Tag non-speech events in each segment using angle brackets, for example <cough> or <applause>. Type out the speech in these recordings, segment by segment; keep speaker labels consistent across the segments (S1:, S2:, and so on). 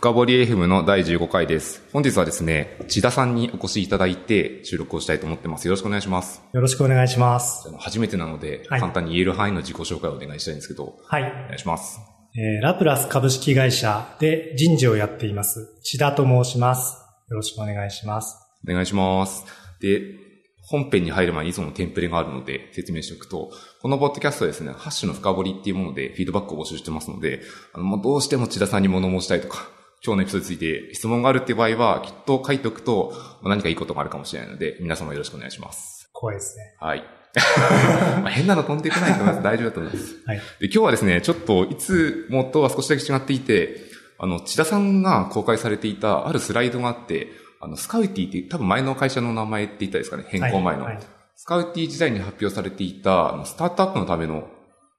S1: 深掘り FM の第15回です。本日はですね、千田さんにお越しいただいて収録をしたいと思ってます。よろしくお願いします。
S2: よろしくお願いします。
S1: 初めてなので、
S2: はい
S1: 簡単に言える範囲の自己紹介をお願いしたいんですけど、
S2: はい。
S1: お願いします。
S2: えーラプラス株式会社で人事をやっています。千田と申します。よろしくお願いします。
S1: お願いします。で、本編に入る前にいつものテンプレがあるので説明しておくと、このポッドキャストはですね、ハッシュの深掘りっていうものでフィードバックを募集してますので、あのもうどうしても千田さんに物申したいとか、今日のエピソードについて質問があるっていう場合は、きっと書いておくとまあ何かいいことがあるかもしれないので、皆様よろしくお願いします。
S2: 怖いですね。
S1: はい。<laughs> まあ変なの飛んでこないと思います。大丈夫だと思います。
S2: はい。
S1: で、今日はですね、ちょっといつもとは少しだけ違っていて、あの、千田さんが公開されていたあるスライドがあって、あの、スカウティって多分前の会社の名前って言ったですかね、変更前の。
S2: はいはい
S1: スカウティ時代に発表されていた、あのスタートアップのための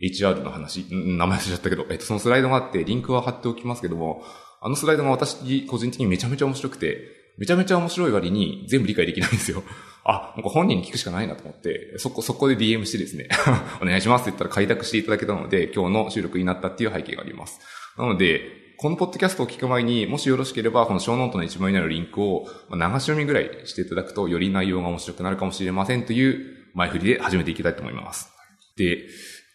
S1: HR の話、ん名前忘れちゃったけど、えっと、そのスライドがあって、リンクは貼っておきますけども、あのスライドが私、個人的にめちゃめちゃ面白くて、めちゃめちゃ面白い割に全部理解できないんですよ。<laughs> あ、もう本人に聞くしかないなと思って、そこ、そこで DM してですね、<laughs> お願いしますって言ったら快諾していただけたので、今日の収録になったっていう背景があります。なので、このポッドキャストを聞く前に、もしよろしければ、このショーノートの一番上にあるリンクをまあ流し読みぐらいしていただくと、より内容が面白くなるかもしれませんという前振りで始めていきたいと思います。で、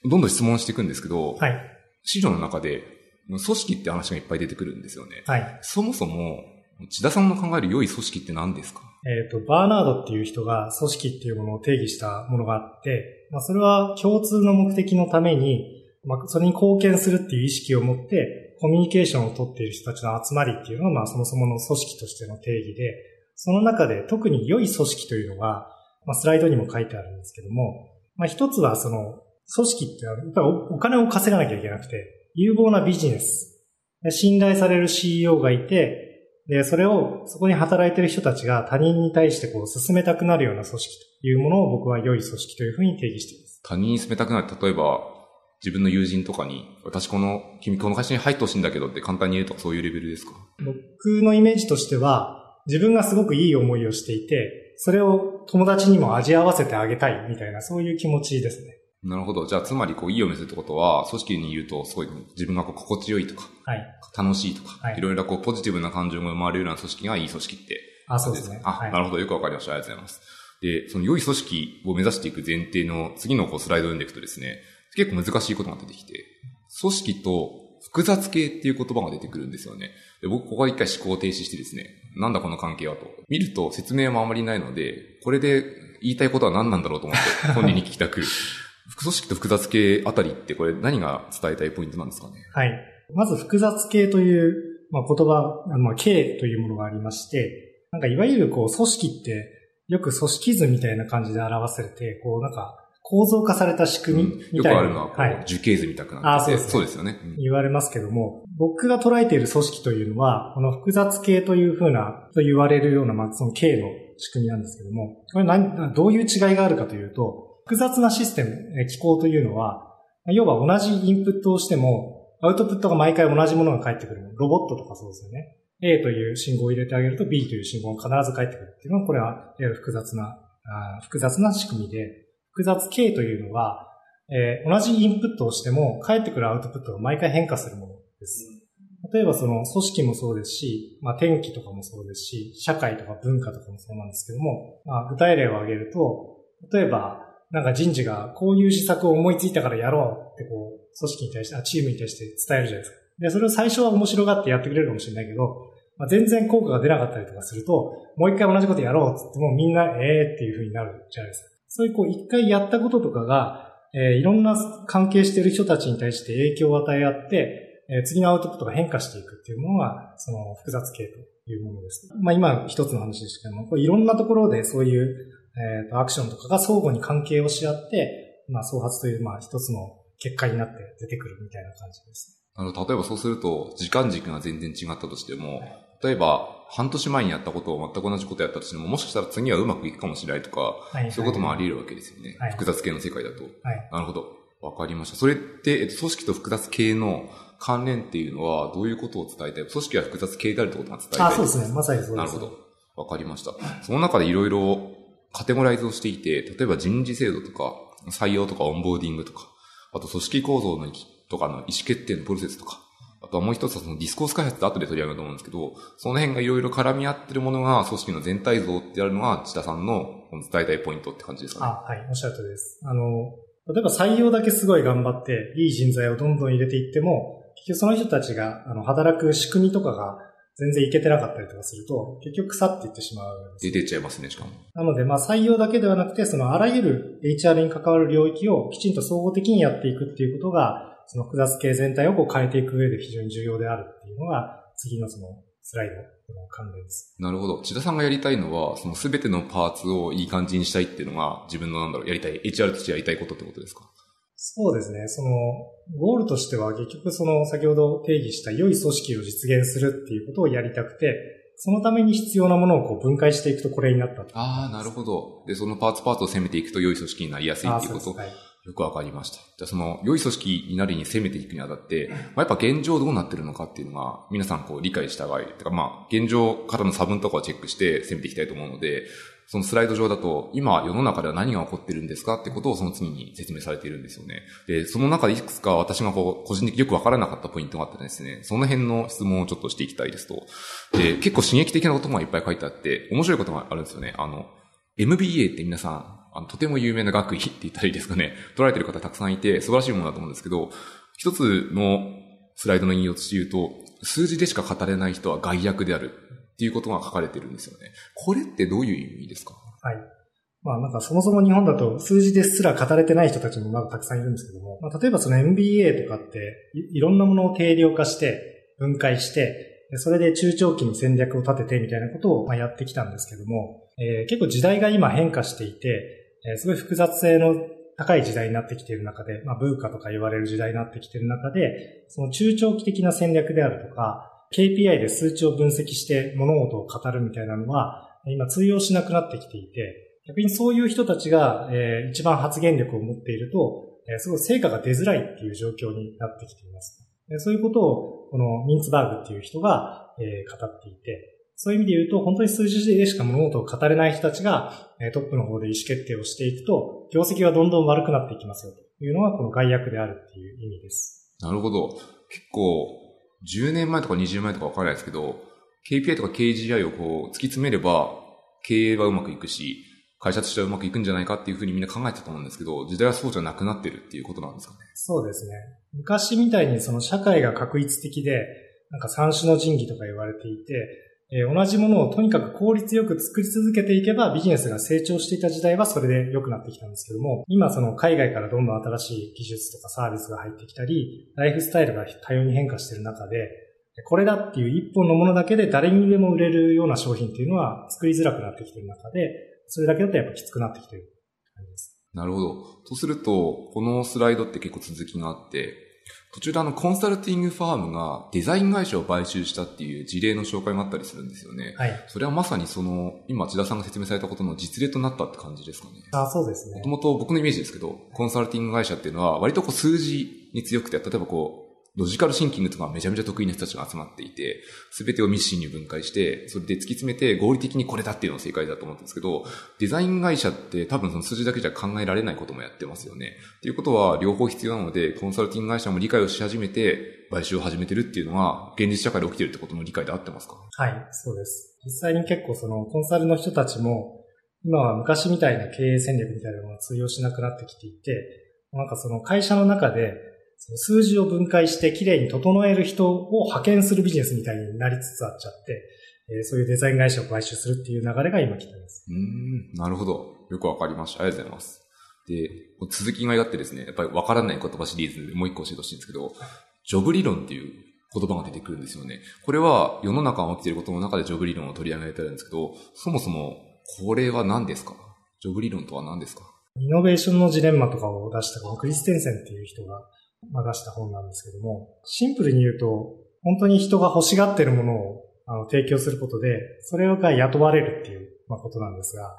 S1: どんどん質問していくんですけど、
S2: はい。
S1: 資料の中で、組織って話がいっぱい出てくるんですよね。
S2: はい。
S1: そもそも、千田さんの考える良い組織って何ですか？
S2: えっ、と、バーナードっていう人が組織っていうものを定義したものがあって、まあ、それは共通の目的のために、まあ、それに貢献するっていう意識を持って、コミュニケーションを取っている人たちの集まりっていうのが、まあ、そもそもの組織としての定義で、その中で特に良い組織というのが、まあ、スライドにも書いてあるんですけども、まあ、一つはその、組織ってのはやっぱりおお金を稼がなきゃいけなくて、有望なビジネス、で信頼される CEO がいて、で、それを、そこに働いている人たちが他人に対してこう進めたくなるような組織というものを僕は良い組織というふうに定義しています。
S1: 他人に進めたくなる。例えば、自分の友人とかに、私この、君この会社に入ってほしいんだけどって簡単に言うとかそういうレベルですか？
S2: 僕のイメージとしては、自分がすごくいい思いをしていて、それを友達にも味合わせてあげたいみたいな、そういう気持ちですね。
S1: なるほど。じゃあ、つまり、こう、いいを見せるってことは、組織にいると、すごい、自分がこう心地よいとか、
S2: はい。
S1: 楽しいとか、
S2: はい
S1: い、ろいろこう、ポジティブな感情が生まれるような組織がいい組織って。
S2: あ、そうですね。
S1: あ、
S2: はい
S1: なるほど。よくわかりました。ありがとうございます。で、その良い組織を目指していく前提の次のこうスライドを読んでいくとですね、結構難しいことが出てきて、組織と複雑系っていう言葉が出てくるんですよね。で僕、ここで一回思考停止してですね、なんだこの関係はと。見ると説明もあまりないので、これで言いたいことは何なんだろうと思って、本人に聞きたく。組織と複雑系あたりってこれ何が伝えたいポイントなんですかね？
S2: はい。まず複雑系という、まあ、言葉、まあ、系というものがありまして、なんかいわゆるこう組織ってよく組織図みたいな感じで表されて、こうなんか構造化された仕組み
S1: よく
S2: みたいな、
S1: あるのは、
S2: はい、
S1: 樹形図みたくなってて。
S2: あそうですね。
S1: そうですよね。うん。
S2: 言われますけども、僕が捉えている組織というのは、この複雑系というふうな、と言われるような、まあ、その系の仕組みなんですけども、これ何、どういう違いがあるかというと、複雑なシステム、えー機構というのは、要は同じインプットをしても、アウトプットが毎回同じものが返ってくる。ロボットとかそうですよね。A という信号を入れてあげると B という信号が必ず返ってくるっていうのは、これは、いわゆる複雑な、複雑な仕組みで、複雑系というのは、えー同じインプットをしても、返ってくるアウトプットが毎回変化するものです。例えばその組織もそうですし、まあ天気とかもそうですし、社会とか文化とかもそうなんですけども、まあ具体例を挙げると、例えばなんか人事がこういう施策を思いついたからやろうってこう、組織に対して、あチームに対して伝えるじゃないですか。で、それを最初は面白がってやってくれるかもしれないけど、まあ、全然効果が出なかったりとかすると、もう一回同じことやろうって言ってもみんなええっていう風になるじゃないですか。そういうこう一回やったこととかが、えーいろんな関係してる人たちに対して影響を与え合って、えー次のアウトプットが変化していくっていうものが、その複雑系というものです。まあ今一つの話でしたけども、これいろんなところでそういう、えーとアクションとかが相互に関係をし合って、まあ創発という、まあ一つの結果になって出てくるみたいな感じです。
S1: あの、例えばそうすると、時間軸が全然違ったとしても、例えば、半年前にやったことを全く同じことやったとしても、もしかしたら次はうまくいくかもしれないとか、
S2: はい
S1: そういうこともあり得るわけですよね。
S2: はい
S1: 複雑系の世界だと。
S2: はい。
S1: なるほど。わかりました。それって、えっと、組織と複雑系の関連っていうのは、どういうことを伝えたい？組織は複雑系であるってことが伝えたい
S2: あ、そうですね。まさにそうです。
S1: なるほど。わかりました。その中でいろいろカテゴライズをしていて、例えば人事制度とか、採用とかオンボーディングとか、あと組織構造のとかの意思決定のプロセスとか、あとはもう一つはその discourse 開発って後で取り上げると思うんですけど、その辺がいろいろ絡み合ってるものが組織の全体像ってあるのが、千田さんの伝えたいポイントって感じですかね？
S2: あ、はい、おっしゃるとりです。あの、例えば採用だけすごい頑張って、いい人材をどんどん入れていっても、結局その人たちが、あの、働く仕組みとかが全然いけてなかったりとかすると、結局腐っていってしまう。
S1: 出てっちゃいますね、しかも。
S2: なので、まあ採用だけではなくて、そのあらゆる HR に関わる領域をきちんと総合的にやっていくっていうことが、その複雑系全体をこう変えていく上で非常に重要であるっていうのが、次のそのスライドの関連です。
S1: なるほど。千田さんがやりたいのは、そのすべてのパーツをいい感じにしたいっていうのが、自分のなんだろう、やりたい、HR としてやりたいことってことですか？
S2: そうですね。その、ゴールとしては結局その先ほど定義した良い組織を実現するっていうことをやりたくて、そのために必要なものをこう分解していくとこれになった
S1: ああ、なるほど。で、そのパーツパーツを攻めていくと良い組織になりやすいっていうこと。はいよくわかりました。じゃあその良い組織になるに攻めていくにあたって、まあ、やっぱ現状どうなってるのかっていうのが皆さんこう理解した場合、てかまあ現状からの差分とかをチェックして攻めていきたいと思うので、そのスライド上だと今世の中では何が起こってるんですかってことをその次に説明されているんですよね。で、その中でいくつか私がこう個人的によくわからなかったポイントがあってですね、その辺の質問をちょっとしていきたいですと。で、結構刺激的なことがいっぱい書いてあって、面白いことがあるんですよね。あの、MBA って皆さんあの、とても有名な学位って言ったらいいですかね、取られてる方たくさんいて、素晴らしいものだと思うんですけど、一つのスライドの引用として言うと、数字でしか語れない人は害悪であるっていうことが書かれてるんですよね。これってどういう意味ですか？
S2: はい。まあなんかそもそも日本だと数字ですら語れてない人たちもまだたくさんいるんですけども、まあ、例えばその MBA とかっていろんなものを定量化して分解してそれで中長期の戦略を立ててみたいなことをまやってきたんですけども、えー、結構時代が今変化していて、えすごい複雑性の高い時代になってきている中で、まあ、ブーカとか言われる時代になってきている中で、その中長期的な戦略であるとか、KPI で数値を分析して物事を語るみたいなのは、今通用しなくなってきていて、逆にそういう人たちが、えー、一番発言力を持っていると、えー、すごい成果が出づらいっていう状況になってきています。そういうことを、このミンツバーグっていう人が、えー、語っていて、そういう意味で言うと、本当に数字でしか物事を語れない人たちが、トップの方で意思決定をしていくと、業績がどんどん悪くなっていきますよというのが、この害悪であるっていう意味です。
S1: なるほど。結構、10年前とか20年前とかわからないですけど、KPI とか KGI をこう突き詰めれば、経営はうまくいくし、会社としてはうまくいくんじゃないかっていうふうにみんな考えてたと思うんですけど、時代はそうじゃなくなってるっていうことなんですかね？
S2: そうですね。昔みたいにその社会が確一的で、なんか三種の神器とか言われていて、え、同じものをとにかく効率よく作り続けていけばビジネスが成長していた時代はそれで良くなってきたんですけども、今その海外からどんどん新しい技術とかサービスが入ってきたり、ライフスタイルが多様に変化している中で、これだっていう一本のものだけで誰にでも売れるような商品っていうのは作りづらくなってきている中で、それだけだとやっぱきつくなってきている感じです。
S1: なるほど。とすると、このスライドって結構続きがあって、途中であの、コンサルティングファームがデザイン会社を買収したっていう事例の紹介もあったりするんですよね。
S2: はい。
S1: それはまさにその、今、千田さんが説明されたことの実例となったって感じですかね。
S2: あそうですね。
S1: もともと僕のイメージですけど、コンサルティング会社っていうのは割とこう数字に強くて、例えばこう、ロジカルシンキングとかめちゃめちゃ得意な人たちが集まっていて、すべてをミッシーに分解して、それで突き詰めて合理的にこれだっていうのが正解だと思うんですけど、デザイン会社って多分その数字だけじゃ考えられないこともやってますよね。っていうことは両方必要なので、コンサルティング会社も理解をし始めて、買収を始めてるっていうのは、現実社会で起きてるってことの理解で合ってますか？
S2: はい、そうです。実際に結構そのコンサルの人たちも、今は昔みたいな経営戦略みたいなのが通用しなくなってきていて、なんかその会社の中で数字を分解してきれいに整える人を派遣するビジネスみたいになりつつあっちゃって、えー、そういうデザイン会社を買収するっていう流れが今来てます。
S1: うん、なるほど。よくわかりました。ありがとうございます。で、続きがやってですね、やっぱりわからない言葉シリーズでもう一個教えてほしいんですけど、ジョブ理論っていう言葉が出てくるんですよね。これは世の中が起きていることの中でジョブ理論を取り上げられてるんですけど、そもそもこれは何ですか？ジョブ理論とは何ですか？
S2: イノベーションのジレンマとかを出したクリステンセンっていう人がまあ、出した本なんですけども、シンプルに言うと、本当に人が欲しがってるものをあの提供することで、それが雇われるっていう、まあ、ことなんですが、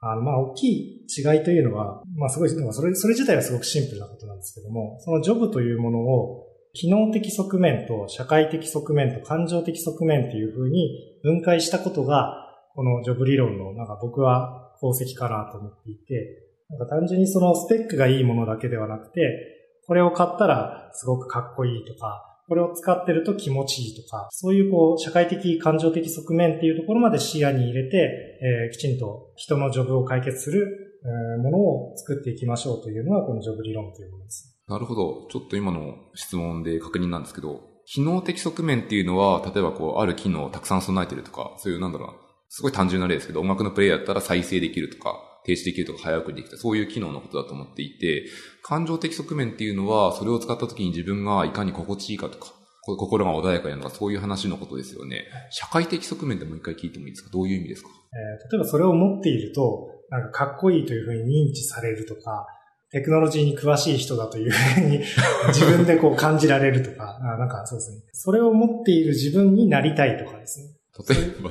S2: あの、まあ、大きい違いというのは、まあ、すごい、それ、それ自体はすごくシンプルなことなんですけども、そのジョブというものを、機能的側面と社会的側面と感情的側面っていうふうに分解したことが、このジョブ理論の、なんか僕は功績かなと思っていて、なんか単純にそのスペックがいいものだけではなくて、これを買ったらすごくかっこいいとか、これを使ってると気持ちいいとか、そういうこう、社会的、感情的側面っていうところまで視野に入れて、えー、きちんと人のジョブを解決する、えー、ものを作っていきましょうというのが、このジョブ理論というものです。
S1: なるほど。ちょっと今の質問で確認なんですけど、機能的側面っていうのは、例えばこう、ある機能をたくさん備えてるとか、そういうなんだろうな、すごい単純な例ですけど、音楽のプレイヤーだったら再生できるとか、停止できるとか早送りできた、そういう機能のことだと思っていて、感情的側面っていうのは、それを使った時に自分がいかに心地いいかとか、心が穏やかになるとか、そういう話のことですよね。社会的側面でもう一回聞いてもいいですか？どういう意味ですか、
S2: えー、例えばそれを持っていると、なんかかっこいいというふうに認知されるとか、テクノロジーに詳しい人だというふうに <laughs> 自分でこう感じられるとか、あなんかそうですね。それを持っている自分になりたいとかですね。
S1: 例えば、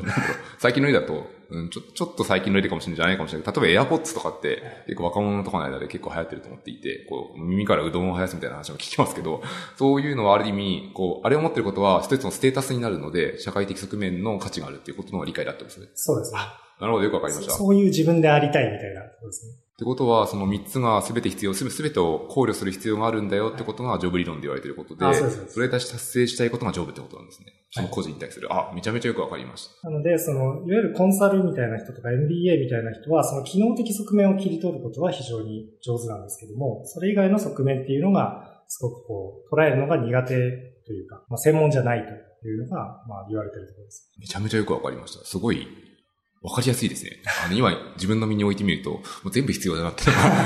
S1: 最近の例だと、うん、ちょ、ちょっと最近の例かもしれないかもしれないけど、例えば AirPods とかって結構若者とかの間で結構流行ってると思っていて、こう、耳からうどんを生やすみたいな話も聞きますけど、そういうのはある意味、こう、あれを持ってることは一つのステータスになるので、社会的側面の価値があるっていうことの理解だったんですね。
S2: そうですね。
S1: なるほど、よくわかりました。
S2: そういう自分でありたいみたいなことですね。
S1: ってことは、その3つが全て必要、すべてを考慮する必要があるんだよってことがジョブ理論で言われていることで、そそれに対して達成したいことがジョブってことなんですね。その個人に対する。あ、めちゃめちゃよくわかりまし
S2: た。なので、その、いわゆるコンサルみたいな人とか MBA みたいな人は、その機能的側面を切り取ることは非常に上手なんですけども、それ以外の側面っていうのが、すごくこう、捉えるのが苦手というか、まあ、専門じゃないというのが、まあ、言われてるところです。
S1: めちゃめちゃよくわかりました。すごいわかりやすいですね。あの、<laughs> 今、自分の身に置いてみると、もう全部必要だなって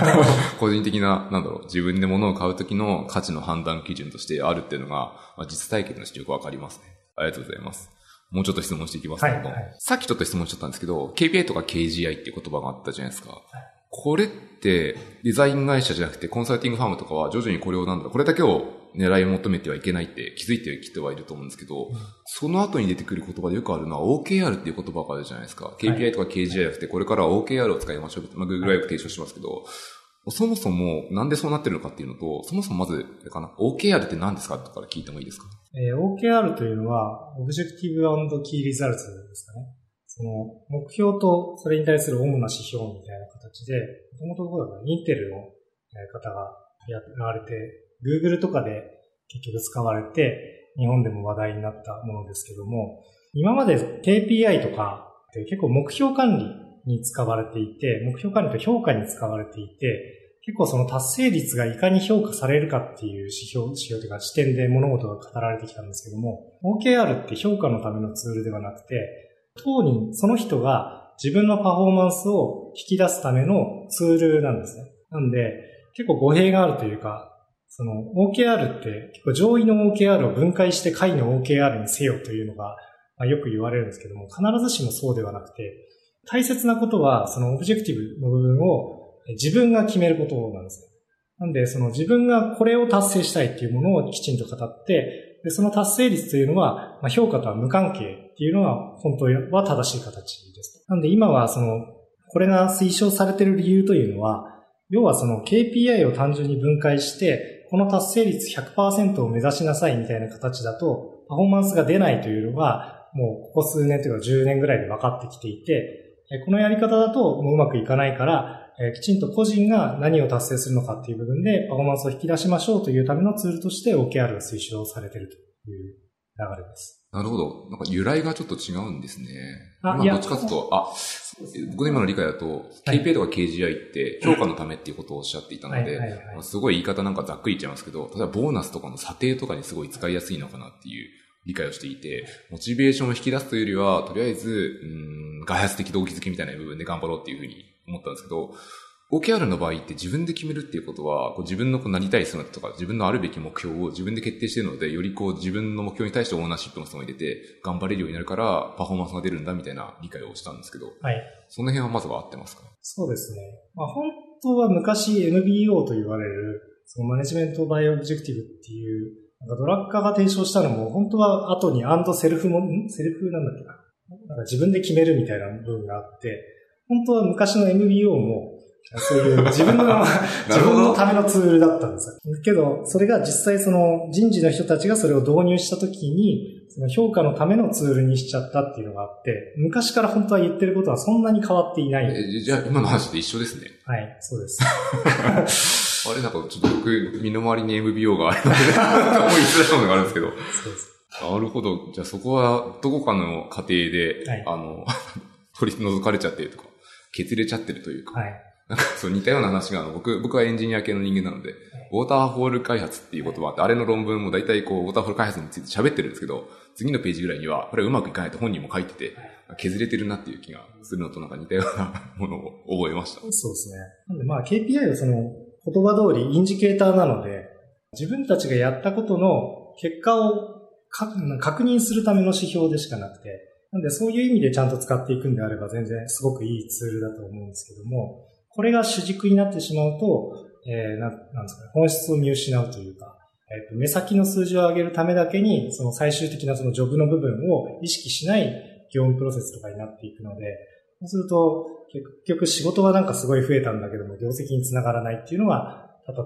S1: <laughs> 個人的な、なんだろう、自分で物を買うときの価値の判断基準としてあるっていうのが、まあ、実体験のしてよくわかりますね。ありがとうございます。もうちょっと質問していきますけども、はいはい、さっきちょっと質問しちゃったんですけど、KPI とか KGI っていう言葉があったじゃないですか。これって、デザイン会社じゃなくて、コンサルティングファームとかは徐々にこれをなんだろう、これだけを狙い求めてはいけないって気づいてきてはいると思うんですけど、その後に出てくる言葉でよくあるのは OKR っていう言葉があるじゃないですか。KPI とか KGI じゃなくて、これからは OKR を使いましょうって、まあ、Google はよく提唱しますけど、そもそもなんでそうなってるのかっていうのと、そもそもまず、かな、OKR って何ですかとから聞いてもいいですか？
S2: えー、OKR というのは、 Objective Key Results ですかね。その、目標とそれに対する主な指標みたいな形で、もともとどうだかインテルの方がやられて、Google とかで結局使われて、日本でも話題になったものですけども、今まで KPI とかって結構目標管理に使われていて、目標管理と評価に使われていて、結構その達成率がいかに評価されるかっていう指標、指標というか視点で物事が語られてきたんですけども、OKR って評価のためのツールではなくて、当人、その人が自分のパフォーマンスを引き出すためのツールなんですね。なんで、結構語弊があるというか、その OKR って結構上位の OKR を分解して下位の OKR にせよというのが、まあ、よく言われるんですけども、必ずしもそうではなくて、大切なことはそのオブジェクティブの部分を自分が決めることなんですねなんで、その自分がこれを達成したいっていうものをきちんと語って、で、その達成率というのは、まあ、評価とは無関係っていうのが本当は正しい形です。なんで今はその、これが推奨されている理由というのは、要はその KPI を単純に分解して、この達成率100%を目指しなさいみたいな形だと、パフォーマンスが出ないというのが、もうここ数年というか10年ぐらいで分かってきていて、このやり方だともううまくいかないから、えきちんと個人が何を達成するのかっていう部分でパフォーマンスを引き出しましょうというためのツールとして OKR が推奨されているという流れです。
S1: なるほど。なんか由来がちょっと違うんですね。あ、今どっちかというと、あ、僕の今の理解だと、KPI とか KGI って評価のためっていうことをおっしゃっていたので、すごい言い方なんかざっくり言っちゃいますけど、例えばボーナスとかの査定とかにすごい使いやすいのかなっていう理解をしていて、モチベーションを引き出すというよりは、とりあえず、うん、外発的動機づけみたいな部分で頑張ろうっていうふうに思ったんですけど、OKR の場合って自分で決めるっていうことは、こう自分のこうなりたい姿とか、自分のあるべき目標を自分で決定しているので、よりこう自分の目標に対してオーナーシップの人が入れて、頑張れるようになるから、パフォーマンスが出るんだみたいな理解をしたんですけど、
S2: はい。
S1: その辺はまずは合ってますか？
S2: そうですね。まあ本当は昔 MBO と言われる、その Management by Objective っていう、なんかドラッカーが提唱したのも、本当は後に and self も、 self なんだっけな。なんか自分で決めるみたいな部分があって、本当は昔の MBO も、そういう <laughs> 自分の、自分のためのツールだったんですよ。けど、それが実際その人事の人たちがそれを導入したときに、その評価のためのツールにしちゃったっていうのがあって、昔から本当は言ってることはそんなに変わっていない。
S1: えじゃあ今の話で一緒ですね。
S2: はい、そうです。<laughs>
S1: あれなんかちょっと僕、身の回りに MBO があるので、思いづらいものがあるんですけど。
S2: そうです。
S1: なるほど。じゃあそこはどこかの過程で、
S2: はい
S1: あの、<laughs> 取り除かれちゃってるとか、削れちゃってるというか、
S2: はい。
S1: なんかそう似たような話があの、僕、僕はエンジニア系の人間なので、ウォーターホール開発っていう言葉あって、あれの論文も大体こう、ウォーターホール開発について喋ってるんですけど、次のページぐらいには、これうまくいかないと本人も書いてて、削れてるなっていう気がするのとなんか似たようなものを覚えました。
S2: そうですね。なんでまあ KPI はその言葉通りインジケーターなので、自分たちがやったことの結果を確認するための指標でしかなくて、なんでそういう意味でちゃんと使っていくんであれば全然すごくいいツールだと思うんですけども、これが主軸になってしまうと、えー、ななんですかね、本質を見失うというか、えっ、と、目先の数字を上げるためだけに、その最終的なそのジョブの部分を意識しない業務プロセスとかになっていくので、そうすると、結局仕事はなんかすごい増えたんだけども、業績につながらないっていうのが、ただ、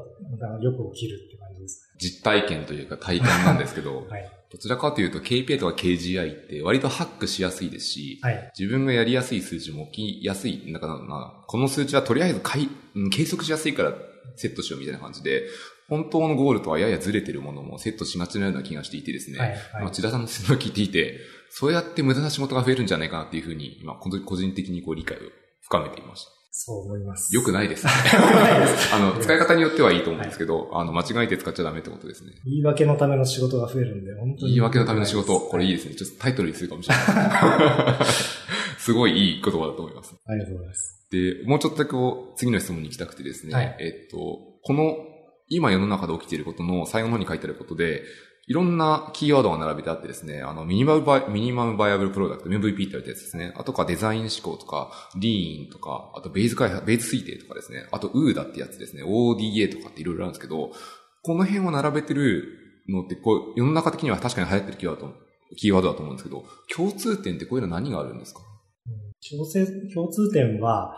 S2: よく起きるって感じです
S1: 実体験というか体感なんですけど、
S2: ね。はい。
S1: どちらかというと KPI とか KGI って割とハックしやすいですし、
S2: はい。
S1: 自分がやりやすい数値も起きやすい、なんかなこの数値はとりあえずかいうん計測しやすいからセットしようみたいな感じで、本当のゴールとはややずれてるものもセットしがちなような気がしていてですね、
S2: はい。はい。
S1: まあ千田さんの説明を聞いていて、そうやって無駄な仕事が増えるんじゃないかなっていうふうに、今、個人的にこう理解を深めていました。
S2: そう思います。
S1: よくないですあの、使い方によってはいいと思うんですけど、あの、間違えて使っちゃダメってことですね。
S2: 言い訳のための仕事が増えるんで、本当に。
S1: 言い訳のための仕事、これいい
S2: い。
S1: ですね。ちょっとタイトルにするかもしれない。<laughs> すごいいい言葉だと思います。
S2: ありがとうございます。
S1: で、もうちょっとだけこう、次の質問に行きたくてですね、
S2: はい
S1: えっと、この、今世の中で起きていることの最後の方に書いてあることで、いろんなキーワードが並べてあってですね、あの、ミニマムバイ、ミニマムバイアブルプロダクト、MVP って言われたやつですね。あとかデザイン思考とか、リーンとか、あとベース開発、ベース推定とかですね。あと UDA ってやつですね。ODA とかっていろいろあるんですけど、この辺を並べてるのって、こう、世の中的には確かに流行ってるキーワード、キーワードだと思うんですけど、共通点ってこういうの何があるんですか？
S2: 共通共通点は、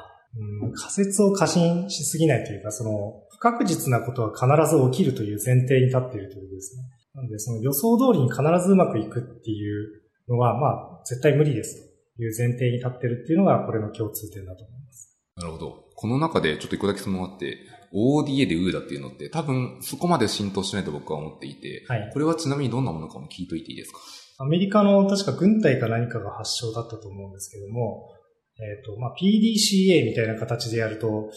S2: うん、仮説を過信しすぎないというか、その、不確実なことは必ず起きるという前提に立っているということですね。なので、その予想通りに必ずうまくいくっていうのは、まあ、絶対無理ですという前提に立ってるっていうのが、これの共通点だと思います。
S1: なるほど。この中でちょっと一個だけ質問があって、ODA で UDA っていうのって多分そこまで浸透してないと僕は思っていて、
S2: はい。
S1: これはちなみにどんなものかも聞いといていいですか？
S2: アメリカの確か軍隊か何かが発祥だったと思うんですけども、えっ、と、まあ、PDCA みたいな形でやると、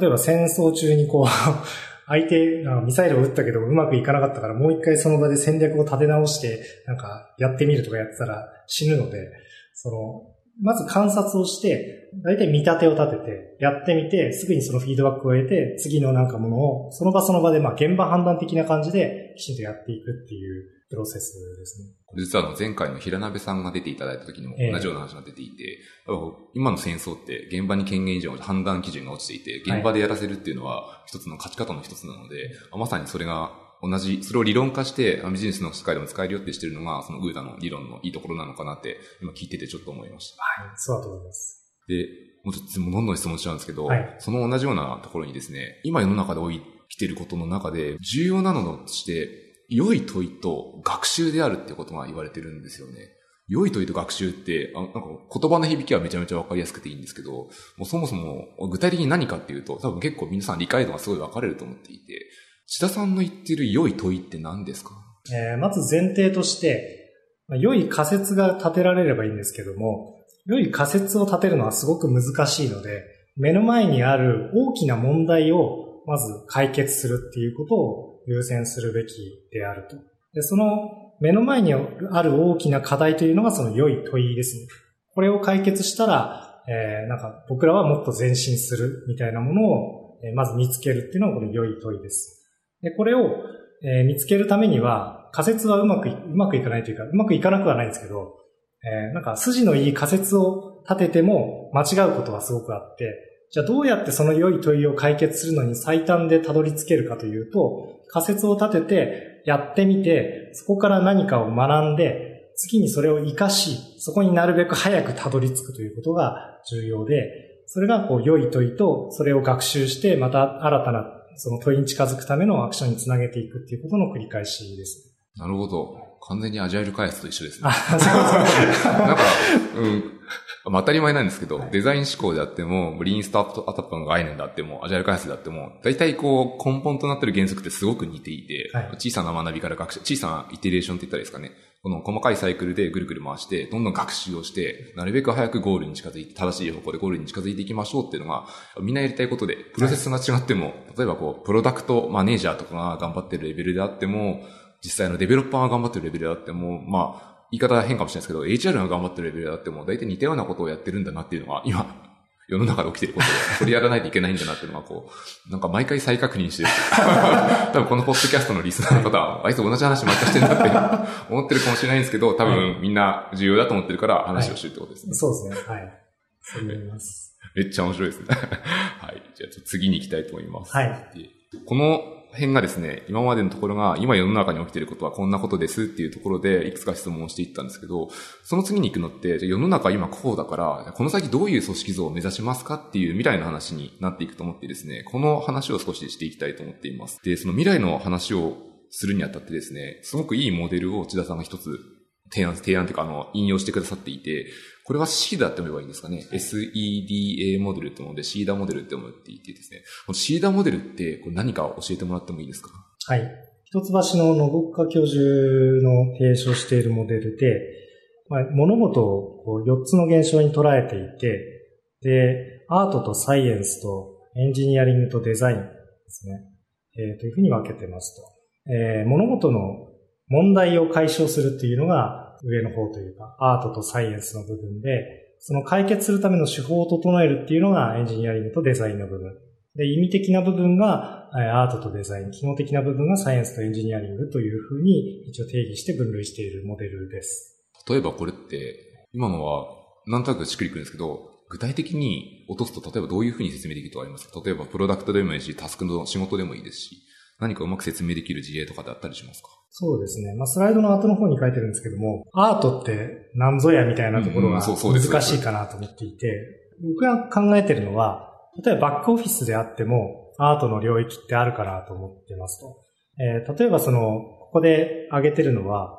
S2: 例えば戦争中にこう、<laughs> 相手、ミサイルを撃ったけどうまくいかなかったからもう一回その場で戦略を立て直して、なんかやってみるとかやってたら死ぬので、その、まず観察をして、大体見立てを立てて、やってみて、すぐにそのフィードバックを得て、次のなんかものを、その場その場で、まあ現場判断的な感じで、きちんとやっていくっていうプロセスですね。
S1: 実はあの前回の平鍋さんが出ていただいた時にも
S2: ええ
S1: 同じような話が出ていて、やっぱ今の戦争って現場に権限以上の判断基準が落ちていて、現場でやらせるっていうのは一つの勝ち方の一つなので、まさにそれが同じ、それを理論化してビジネスの世界でも使えるよってしてるのが、そのグーダの理論のいいところなのかなって今聞いててちょっと思いました。
S2: はい、そうだと思います。
S1: で、もうちょっとどんどん質問しちゃうんですけど、
S2: はい
S1: その同じようなところにですね、今世の中で起きていることの中で、重要なのとして、良い問いと学習であるってことが言われてるんですよね。良い問いと学習って、あなんか言葉の響きはめちゃめちゃわかりやすくていいんですけど、もうそもそも具体的に何かっていうと、多分結構皆さん理解度がすごい分かれると思っていて、千田さんの言ってる良い問いって何ですか？
S2: えーまず前提として、良い仮説が立てられればいいんですけども、良い仮説を立てるのはすごく難しいので、目の前にある大きな問題をまず解決するっていうことを優先するべきであると。で、その目の前にある大きな課題というのがその良い問いですね。これを解決したら、えーなんか僕らはもっと前進するみたいなものを、えーまず見つけるっていうのがこれ良い問いです。で、これを、えー見つけるためには、仮説はうまくい、うまくいかないというか、うまくいかなくはないんですけど、えーなんか筋のいい仮説を立てても間違うことはすごくあって、じゃあどうやってその良い問いを解決するのに最短でたどり着けるかというと、仮説を立ててやってみて、そこから何かを学んで、次にそれを活かし、そこになるべく早くたどり着くということが重要で、それがこう良い問いと、それを学習して、また新たなその問いに近づくためのアクションにつなげていくっていうことの繰り返しです。
S1: なるほど。完全にアジャイル開発と一緒ですね。
S2: あ、そうそう <laughs>
S1: なんか、うん。まあ当たり前なんですけど、
S2: はい
S1: デザイン思考であっても、リーンスタートアタップの概念であっても、アジャイル開発であっても、大体こう、根本となってる原則ってすごく似ていて、
S2: はい
S1: 小さな学びから学習、小さなイテレーションって言ったらいいですかね。この細かいサイクルでぐるぐる回して、どんどん学習をして、なるべく早くゴールに近づいて、正しい方向でゴールに近づいていきましょうっていうのが、みんなやりたいことで、プロセスが違っても、例えばこう、プロダクトマネージャーとかが頑張ってるレベルであっても、実際のデベロッパーが頑張ってるレベルであっても、まあ、言い方は変かもしれないですけど、HR が頑張ってるレベルであっても、大体似たようなことをやってるんだなっていうのが、今、世の中で起きてることで、それやらないといけないんだなっていうのが、こう、なんか毎回再確認してる。<laughs> 多分このポッドキャストのリスナーの方は、あいつ同じ話毎回してんだって <laughs> 思ってるかもしれないんですけど、多分みんな重要だと思ってるから話をしてるってことですね。
S2: そうですね。はい。そう思います。
S1: めっちゃ面白いですね。<laughs> はい。じゃあ次に行きたいと思います。
S2: はい
S1: でこの辺がですね、今までのところが、今世の中に起きていることはこんなことですっていうところで、いくつか質問をしていったんですけど、その次に行くのって、じゃ世の中今こうだから、この先どういう組織像を目指しますかっていう未来の話になっていくと思ってですね、この話を少ししていきたいと思っています。で、その未来の話をするにあたってですね、すごくいいモデルを千田さんが一つ提案、提案というか、あの、引用してくださっていて、これは SEEDA って読めばいいんですかね？SEDA モデルってもので SEEDA モデルって思っていてですね。この SEEDA モデルってこれ何か教えてもらってもいいですか？
S2: はい。一橋の信岡教授の提唱しているモデルで、まあ、物事をこう4つの現象に捉えていて、で、アートとサイエンスとエンジニアリングとデザインですね。えーというふうに分けてますと。えー物事の問題を解消するっていうのが上の方というか、アートとサイエンスの部分で、その解決するための手法を整えるっていうのがエンジニアリングとデザインの部分。で、意味的な部分がえーアートとデザイン、機能的な部分がサイエンスとエンジニアリングというふうに一応定義して分類しているモデルです。
S1: 例えばこれって、今のはなんとなくしっくりくるんですけど、具体的に落とすと、例えばどういうふうに説明できるとありますか？例えばプロダクトでもいいし、タスクの仕事でもいいですし、何かうまく説明できる事例とかであったりしますか？
S2: そうですね。まあ、スライドの後の方に書いてるんですけども、アートって何ぞやみたいなところが難しいかなと思っていて、僕が考えてるのは、例えばバックオフィスであっても、アートの領域ってあるかなと思ってますと。えー例えばその、ここで挙げてるのは、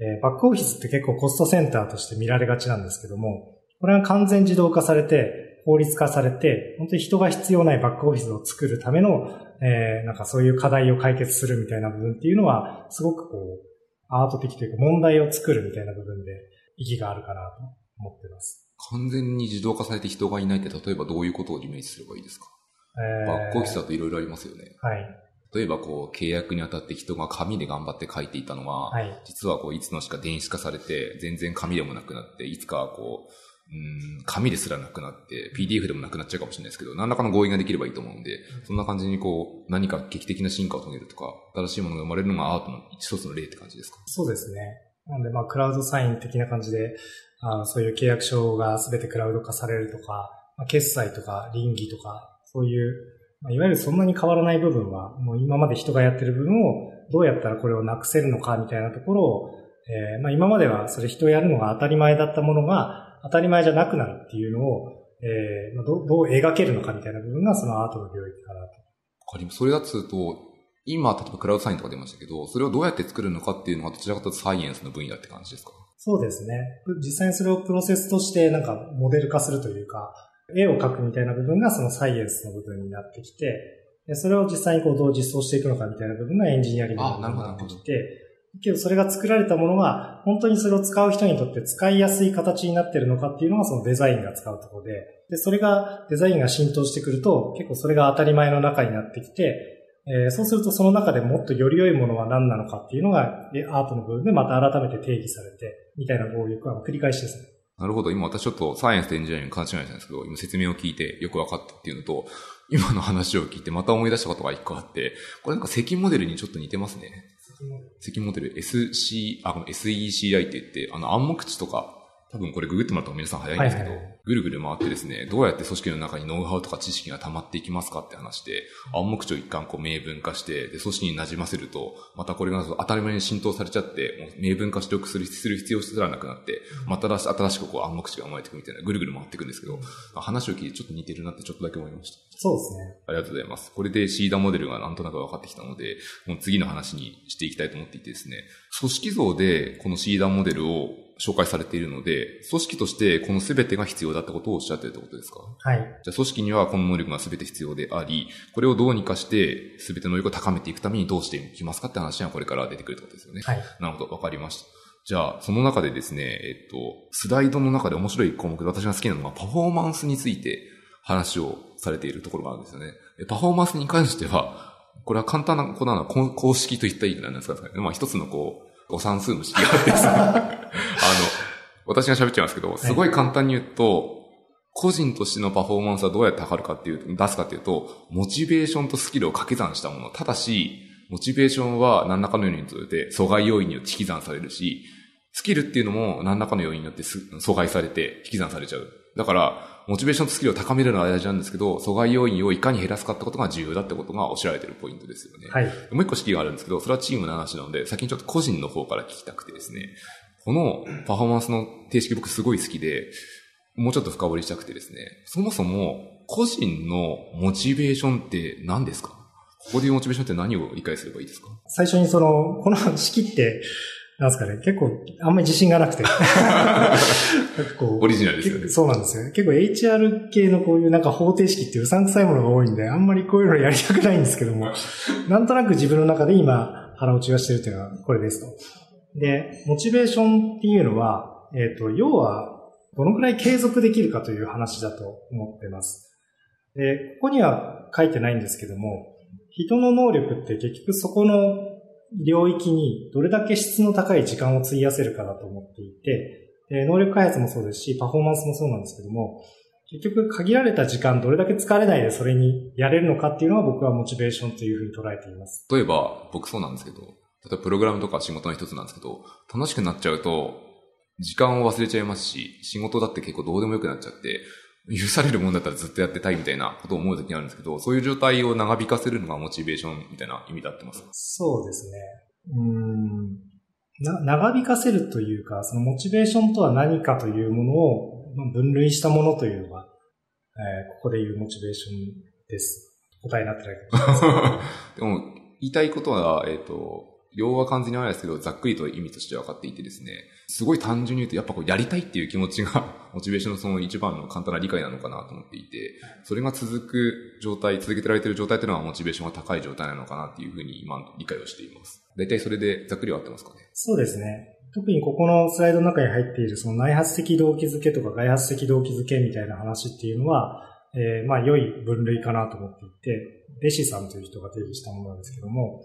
S2: えーバックオフィスって結構コストセンターとして見られがちなんですけども、これが完全自動化されて、法律化されて、本当に人が必要ないバックオフィスを作るための、えーなんかそういう課題を解決するみたいな部分っていうのは、すごくこう、アート的というか問題を作るみたいな部分で意義があるかなと思ってます。
S1: 完全に自動化されて人がいないって、例えばどういうことをイメージすればいいですか？
S2: えー
S1: バックオフィスだといろいろありますよね。
S2: はい。
S1: 例えばこう、契約にあたって人が紙で頑張って書いていたのが、
S2: はい。
S1: 実はこう、いつのしか電子化されて、全然紙でもなくなって、いつかはこう、うん、紙ですらなくなって、PDF でもなくなっちゃうかもしれないですけど、何らかの合意ができればいいと思うんで、そんな感じにこう、何か劇的な進化を遂げるとか、新しいものが生まれるのがアートの一つの例って感じですか？
S2: そうですね。なので、まあ、クラウドサイン的な感じで、あそういう契約書が全てクラウド化されるとか、まあ、決済とか倫理とか、そういう、まあ、いわゆるそんなに変わらない部分は、もう今まで人がやってる部分をどうやったらこれをなくせるのかみたいなところを、えーまあ、今まではそれ人をやるのが当たり前だったものが当たり前じゃなくなるっていうのを、えーまあ、どどう描けるのかみたいな部分がそのアートの領域かなと。
S1: わかります。それだとと、今、例えばクラウドサインとか出ましたけど、それをどうやって作るのかっていうのがどちらかというとサイエンスの分野って感じですか？
S2: そうですね。実際にそれをプロセスとしてなんかモデル化するというか、絵を描くみたいな部分がそのサイエンスの部分になってきて、でそれを実際にこうどう実装していくのかみたいな部分がエンジニアリングになってきて、けどそれが作られたものが本当にそれを使う人にとって使いやすい形になってるのかっていうのがそのデザインが使うところで、で、それがデザインが浸透してくると結構それが当たり前の中になってきて、えーそうするとその中でもっとより良いものは何なのかっていうのがアートの部分でまた改めて定義されて、みたいな暴力は繰り返しですね。
S1: なるほど。今私ちょっとサイエンスとエンジニアリング勘違いしたんですけど、今説明を聞いてよく分かったっていうのと、今の話を聞いてまた思い出したことが一個あって、これなんか積モデルにちょっと似てますね。積モデル SC、あ、この SECI って言って、あの暗黙知とか、多分これググってもらった方が皆さん早いんですけど、
S2: はいはいはい
S1: ぐるぐる回ってですね、どうやって組織の中にノウハウとか知識が溜まっていきますかって話で、暗黙知を一貫こう明文化して、で、組織に馴染ませると、またこれが当たり前に浸透されちゃって、もう明文化しておくする必要すらなくなって、また新しくこう暗黙知が生まれていくみたいな、ぐるぐる回っていくんですけど、話を聞いてちょっと似てるなってちょっとだけ思いました。
S2: そうですね。
S1: ありがとうございます。これでシーダモデルがなんとなく分かってきたので、もう次の話にしていきたいと思っていてですね、組織像でこのシーダモデルを紹介されているので、組織としてこの全てが必要だってことをおっしゃってるってことですか？
S2: はい。
S1: じゃあ組織にはこの能力が全て必要であり、これをどうにかして全ての能力を高めていくためにどうしていきますかって話がこれから出てくるってことですよね。
S2: はい。
S1: なるほど、わかりました。じゃあ、その中でですね、えっと、スライドの中で面白い項目で私が好きなのがパフォーマンスについて話をされているところがあるんですよね。でパフォーマンスに関しては、これは簡単なことなのは公公式と言ったらいいんですかね。まあ一つのこう、ご算数の式があってですね。<laughs> あの、私が喋っちゃいますけど、すごい簡単に言うと、個人としてのパフォーマンスはどうやって測るかっていう、出すかっていうと、モチベーションとスキルを掛け算したもの。ただし、モチベーションは何らかの要因によって阻害要因によって引き算されるし、スキルっていうのも何らかの要因によってす阻害されて引き算されちゃう。だから、モチベーションとスキルを高めるのは大事なんですけど、阻害要因をいかに減らすかってことが重要だってことがおっしゃられてるポイントですよね。
S2: はい。
S1: もう一個式があるんですけど、それはチームの話なので、先にちょっと個人の方から聞きたくてですね、このパフォーマンスの定式僕すごい好きで、もうちょっと深掘りしたくてですね、そもそも個人のモチベーションって何ですか？ここでいうモチベーションって何を理解すればいいですか？
S2: 最初にその、この式って、なんですかね、結構、あんまり自信がなくて。なんかこう
S1: オリジナルですよね
S2: 結構そうなんですよね。結構 HR 系のこういうなんか方程式ってうさんくさいものが多いんで、あんまりこういうのやりたくないんですけども、<laughs> なんとなく自分の中で今腹落ちがしてるというのはこれですと。で、モチベーションっていうのは、えっ、と、要は、どのくらい継続できるかという話だと思ってます。で、ここには書いてないんですけども、人の能力って結局そこの領域にどれだけ質の高い時間を費やせるかだと思っていて、能力開発もそうですし、パフォーマンスもそうなんですけども、結局限られた時間どれだけ疲れないでそれにやれるのかっていうのは僕はモチベーションというふうに捉えています。
S1: 例えば、僕そうなんですけど、例えばプログラムとか仕事の一つなんですけど、楽しくなっちゃうと、時間を忘れちゃいますし、仕事だって結構どうでもよくなっちゃって、許されるもんだったらずっとやってたいみたいなことを思う時があるんですけど、そういう状態を長引かせるのがモチベーションみたいな意味だってます。
S2: そうですね。うーんな長引かせるというか、そのモチベーションとは何かというものをまあ分類したものというのが、えーここでいうモチベーションです。答えになってないかもしれないで
S1: も、言いたいことは、えっ、と、用は完全にはないですけど、ざっくりと意味として分かっていてですね、すごい単純に言うと、やっぱこうやりたいっていう気持ちが、<laughs> モチベーションのその一番の簡単な理解なのかなと思っていて、それが続く状態、続けてられてる状態っていうのはモチベーションが高い状態なのかなっていうふうに今理解をしています。大体それでざっくりは合ってますかね？
S2: そうですね。特にここのスライドの中に入っているその内発的動機づけとか外発的動機づけみたいな話っていうのは、えーまあ良い分類かなと思っていて、レシさんという人が定義したものなんですけども、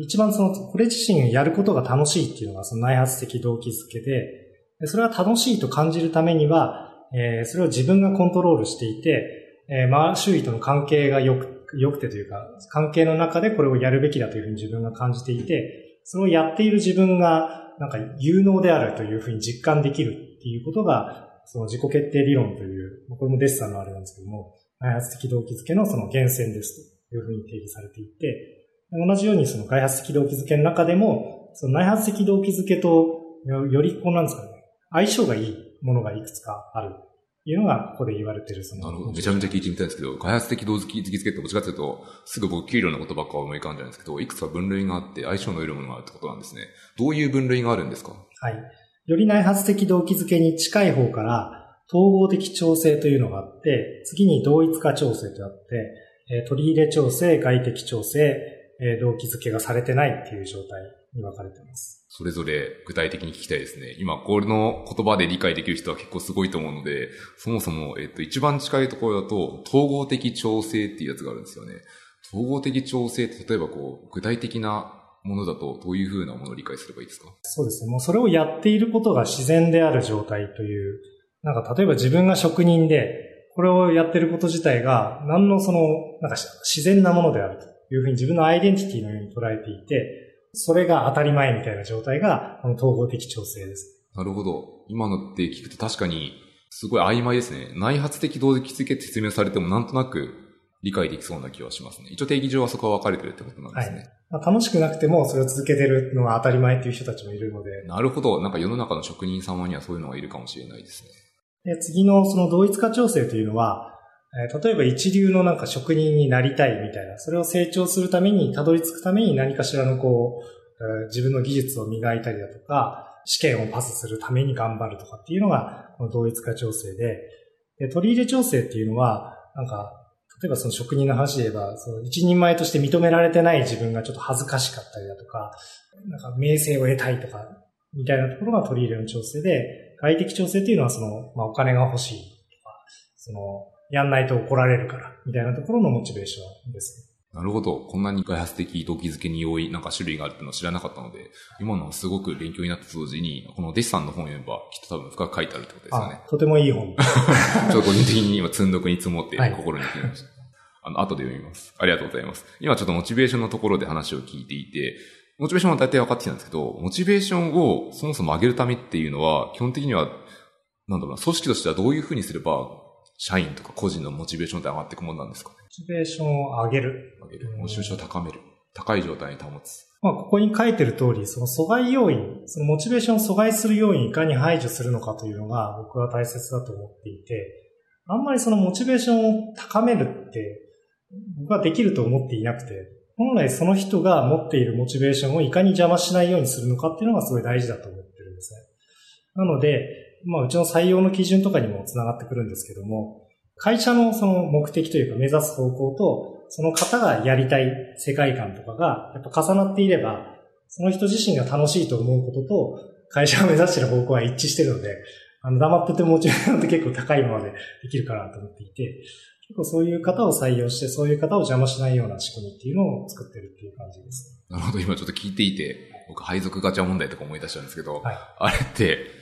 S2: 一番その、これ自身やることが楽しいっていうのがその内発的動機づけで、それは楽しいと感じるためには、えーそれを自分がコントロールしていて、えーまあ周囲との関係が良く、良くてというか、関係の中でこれをやるべきだというふうに自分が感じていて、それをやっている自分が、なんか有能であるというふうに実感できるっていうことが、その自己決定理論という、これもデッサンのあれなんですけども、内発的動機づけのその源泉ですというふうに定義されていて、同じようにその外発的動機づけの中でも、その内発的動機づけとよよりこうなんですかね、相性がいいものがいくつかあるいうのがここで言われてるその。
S1: なるほど。めちゃめちゃ聞いてみたいんですけど、開発的動機付けってどっちかっていうと、すぐ僕給料のことばっか思い浮かんじゃないんですけど、いくつか分類があって相性の得るものがあるってことなんですね。どういう分類があるんですか？
S2: はい。より内発的動機づけに近い方から、統合的調整というのがあって、次に同一化調整とあって、えー取り入れ調整、外的調整、えー動機づけがされてないっていう状態に分かれています。
S1: それぞれ具体的に聞きたいですね。今、これの言葉で理解できる人は結構すごいと思うので、そもそも、えっと、一番近いところだと、統合的調整っていうやつがあるんですよね。統合的調整って、例えばこう、具体的なものだと、どういう風なものを理解すればいいですか？
S2: そうですね。もうそれをやっていることが自然である状態という、なんか例えば自分が職人で、これをやってること自体が、何のその、なんか自然なものであるというふうに自分のアイデンティティのように捉えていて、それが当たり前みたいな状態が、この統合的調整です。
S1: なるほど。今のって聞くと確かに、すごい曖昧ですね。内発的動機付けって説明されてもなんとなく理解できそうな気はしますね。一応定義上はそこは分かれてるってことなんですね。
S2: まあ楽しくなくてもそれを続けてるのが当たり前っていう人たちもいるので、
S1: なるほど。なんか世の中の職人様にはそういうのがいるかもしれないですね。
S2: で次のその同一化調整というのは、えー例えば一流のなんか職人になりたいみたいな、それを成長するために、たどり着くために何かしらのこう、自分の技術を磨いたりだとか、試験をパスするために頑張るとかっていうのが、この同一化調整で、で、取り入れ調整っていうのは、なんか、例えばその職人の話で言えば、その一人前として認められてない自分がちょっと恥ずかしかったりだとか、なんか名声を得たいとか、みたいなところが取り入れの調整で、外的調整っていうのはその、まあお金が欲しいとか、その、やんないと怒られるから、みたいなところのモチベーションです
S1: なるほど。こんなに開発的動機づけに多いなんか種類があるっていうのを知らなかったので、今のはすごく勉強になった同時に、この弟子さんの本を読めばきっと多分深く書いてあるってことですよね。
S2: とてもいい本。<laughs>
S1: ちょっと個人的に今積んどくに積もって心に決めました。はい、あの、後で読みます。ありがとうございます。今ちょっとモチベーションのところで話を聞いていて、モチベーションは大体分かってきたんですけど、モチベーションをそもそも上げるためっていうのは、基本的には、なんだろうな、組織としてはどういうふうにすれば、社員とか個人のモチベーションって上がっていくものなんですか？
S2: モチベーションを上げる。
S1: 上げる。モチベーションを高める。高い状態に保つ。
S2: まあ、ここに書いてる通り、その阻害要因、そのモチベーションを阻害する要因いかに排除するのかというのが僕は大切だと思っていて、あんまりそのモチベーションを高めるって僕はできると思っていなくて、本来その人が持っているモチベーションをいかに邪魔しないようにするのかっていうのがすごい大事だと思ってるんですね。なので、まあ、うちの採用の基準とかにもつながってくるんですけども、会社のその目的というか目指す方向と、その方がやりたい世界観とかが、やっぱ重なっていれば、その人自身が楽しいと思うことと、会社を目指している方向は一致してるので、あの、黙っててモチベーションって結構高いままで <laughs> できるかなと思っていて、結構そういう方を採用して、そういう方を邪魔しないような仕組みっていうのを作ってるっていう感じです。
S1: なるほど、今ちょっと聞いていて、僕配属ガチャ問題とか思い出したんですけど、はい、あれって、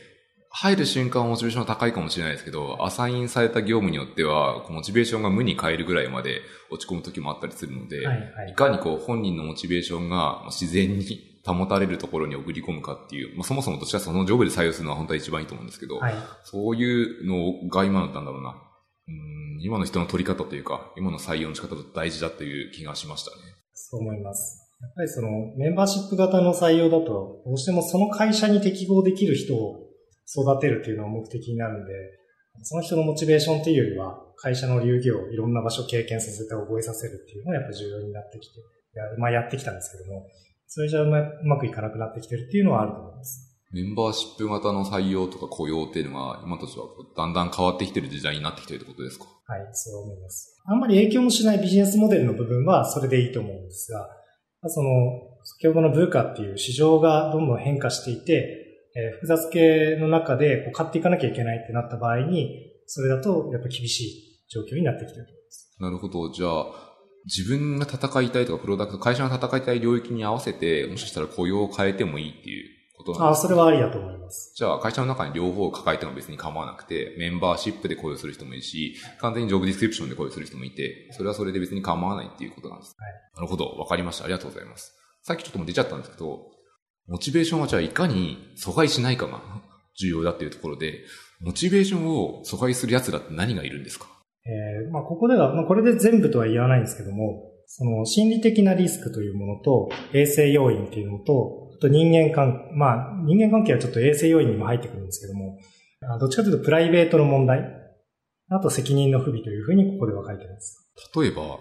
S1: 入る瞬間はモチベーションは高いかもしれないですけど、アサインされた業務によっては、モチベーションが無に変えるぐらいまで落ち込む時もあったりするので、はいはい、いかにこう本人のモチベーションが自然に保たれるところに送り込むかっていう、まあ、そもそもとしてはそのジョブで採用するのは本当は一番いいと思うんですけど、はい、そういうのが今のなんだろうな、うん今の人の取り方というか、今の採用の仕方と大事だという気がしましたね。
S2: そう思います。やっぱりそのメンバーシップ型の採用だと、どうしてもその会社に適合できる人を育てるっていうのが目的になるんで、その人のモチベーションっていうよりは、会社の流儀をいろんな場所を経験させて覚えさせるっていうのがやっぱ重要になってきて、やまあやってきたんですけども、それじゃうまくいかなくなってきてるっていうのはあると思います。
S1: メンバーシップ型の採用とか雇用っていうのが、今としてはだんだん変わってきてる時代になってきてるってことですか？
S2: はい、そう思います。あんまり影響もしないビジネスモデルの部分はそれでいいと思うんですが、その、先ほどのブーカっていう市場がどんどん変化していて、えー、複雑系の中でこう買っていかなきゃいけないってなった場合に、それだとやっぱ厳しい状況になってきてると思います。
S1: なるほど。じゃあ、自分が戦いたいとか、プロダクト、会社が戦いたい領域に合わせて、もしかしたら雇用を変えてもいいっていうことなんですか、
S2: ああ、それはありだと思います。
S1: じゃあ、会社の中に両方を抱えても別に構わなくて、メンバーシップで雇用する人もいるし、完全にジョブディスクリプションで雇用する人もいて、それはそれで別に構わないっていうことなんです。はい。なるほど。わかりました。ありがとうございます。さっきちょっとも出ちゃったんですけど、モチベーションはじゃあいかに阻害しないかが <laughs> 重要だっていうところで、モチベーションを阻害する奴らって何がいるんですか？
S2: えー、まあここでは、まあこれで全部とは言わないんですけども、その心理的なリスクというものと、衛生要因っていうのと、あと人間関係、まあ人間関係はちょっと衛生要因にも入ってくるんですけども、どっちかというとプライベートの問題、あと責任の不備というふうにここでは書いてます。
S1: 例えば、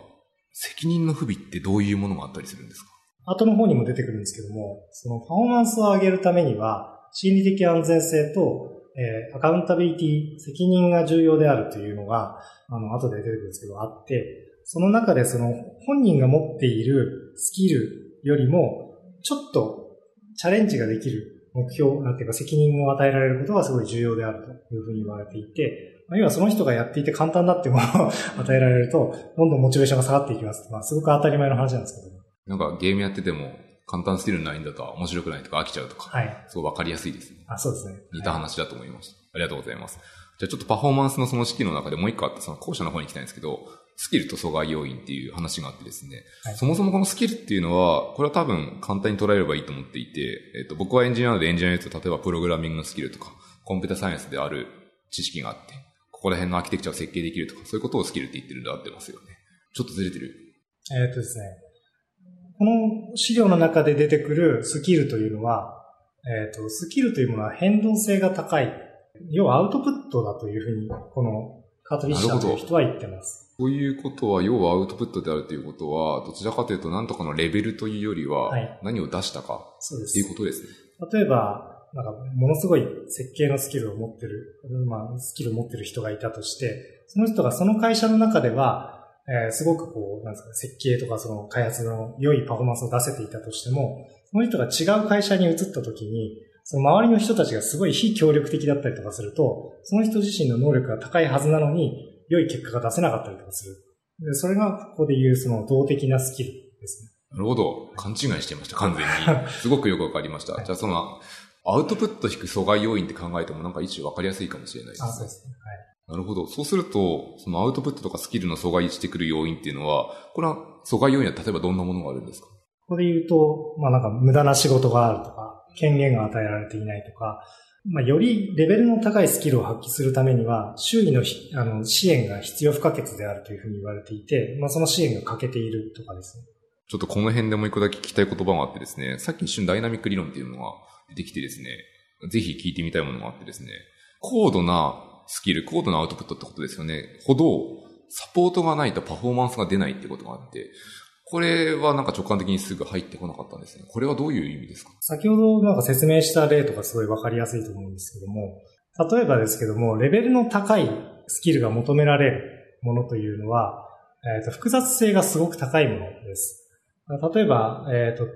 S1: 責任の不備ってどういうものがあったりするんですか？
S2: 後の方にも出てくるんですけども、そのパフォーマンスを上げるためには、心理的安全性と、えー、アカウンタビリティ、責任が重要であるというのが、あの、後で出てくるんですけど、あって、その中でその本人が持っているスキルよりも、ちょっとチャレンジができる目標、なんていうか責任を与えられることがすごい重要であるというふうに言われていて、ま、要はその人がやっていて簡単だっていうものを <laughs> 与えられると、どんどんモチベーションが下がっていきます。まあ、すごく当たり前の話なんですけど。
S1: なんかゲームやってても、簡単スキルないんだと面白くないとか飽きちゃうとか、はい。すごいわかりやすいですね。
S2: あ、そうですね。
S1: 似た話だと思いました。はい、ありがとうございます。じゃあちょっとパフォーマンスのその式の中でもう一個あって、その後者の方に行きたいんですけど、スキルと阻害要因っていう話があってですね、はい、そもそもこのスキルっていうのは、これは多分簡単に捉えればいいと思っていて、えっ、と、僕はエンジニアなのでエンジニアと例えばプログラミングのスキルとか、コンピュータサイエンスである知識があって、ここら辺のアーキテクチャを設計できるとか、そういうことをスキルって言ってるんで合ってますよね。ちょっとずれてる？
S2: えっ、とですね、この資料の中で出てくるスキルというのは、えっ、ー、と、スキルというものは変動性が高い。要はアウトプットだというふうに、このカートリッシャーという人は言ってます。
S1: ということは、要はアウトプットであるということは、どちらかというと何とかのレベルというよりは、何を出したか、っていうことですね。
S2: 例えば、なんか、ものすごい設計のスキルを持ってる、まあ、スキルを持ってる人がいたとして、その人がその会社の中では、えー、すごくこう、なんですか、設計とかその開発の良いパフォーマンスを出せていたとしても、その人が違う会社に移った時に、その周りの人たちがすごい非協力的だったりとかすると、その人自身の能力が高いはずなのに、良い結果が出せなかったりとかする。でそれがここで言うその動的なスキルですね。
S1: なるほど。勘違いしてました、完全に。<laughs> すごくよくわかりました。じゃあその、アウトプット引く阻害要因って考えてもなんか一応わかりやすいかもしれないですね。
S2: あ、そうですね。はい。
S1: なるほど。そうすると、そのアウトプットとかスキルの阻害してくる要因っていうのは、これは阻害要因は例えばどんなものがあるんですか？
S2: ここで言うと、まあなんか無駄な仕事があるとか、権限が与えられていないとか、まあよりレベルの高いスキルを発揮するためには、周囲のあの支援が必要不可欠であるというふうに言われていて、まあその支援が欠けているとかですね。
S1: ちょっとこの辺でもう一個だけ聞きたい言葉があってですね、さっき一瞬ダイナミック理論っていうのが出てきてですね、ぜひ聞いてみたいものがあってですね、高度なスキル、高度なアウトプットってことですよね。ほど、サポートがないとパフォーマンスが出ないってことがあって、これはなんか直感的にすぐ入ってこなかったんですね。これはどういう意味ですか？
S2: 先ほどなんか説明した例とかすごいわかりやすいと思うんですけども、例えばですけども、レベルの高いスキルが求められるものというのは、え、ー、と、複雑性がすごく高いものです。例えば、えっ、ー、と、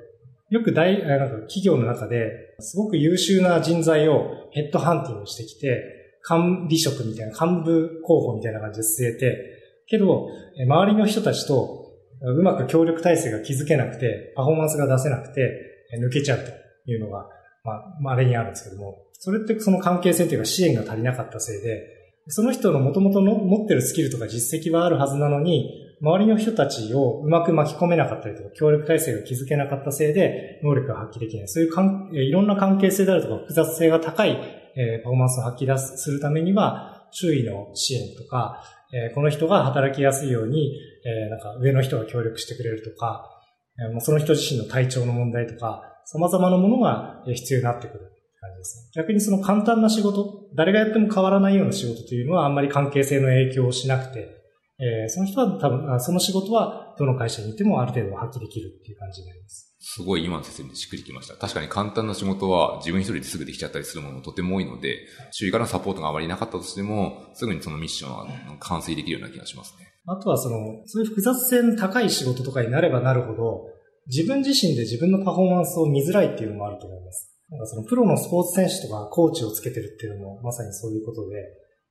S2: よく大、なんか企業の中で、すごく優秀な人材をヘッドハンティングしてきて、管理職みたいな、幹部候補みたいな感じで据えて、けど、周りの人たちとうまく協力体制が築けなくて、パフォーマンスが出せなくて、抜けちゃうというのが、まあ、稀にあるんですけども、それってその関係性というか支援が足りなかったせいで、その人の元々の持ってるスキルとか実績はあるはずなのに、周りの人たちをうまく巻き込めなかったりとか、協力体制が築けなかったせいで、能力が発揮できない。そういうかんいろんな関係性であるとか、複雑性が高い、えパフォーマンスを発揮出すするためには、周囲の支援とか、えこの人が働きやすいように、えなんか上の人が協力してくれるとか、えもうその人自身の体調の問題とか、様々なものが必要になってくる感じですね。逆にその簡単な仕事、誰がやっても変わらないような仕事というのはあんまり関係性の影響をしなくて、え、その人は多分、その仕事はどの会社にいてもある程度発揮できるっていう感じになります。
S1: すごい今の説明でしっくりきました。確かに簡単な仕事は自分一人ですぐできちゃったりするものもとても多いので、周囲からのサポートがあまりなかったとしても、すぐにそのミッションは完成できるような気がしますね。
S2: あとはその、そういう複雑性の高い仕事とかになればなるほど、自分自身で自分のパフォーマンスを見づらいっていうのもあると思います。なんかそのプロのスポーツ選手とかコーチをつけてるっていうのもまさにそういうことで、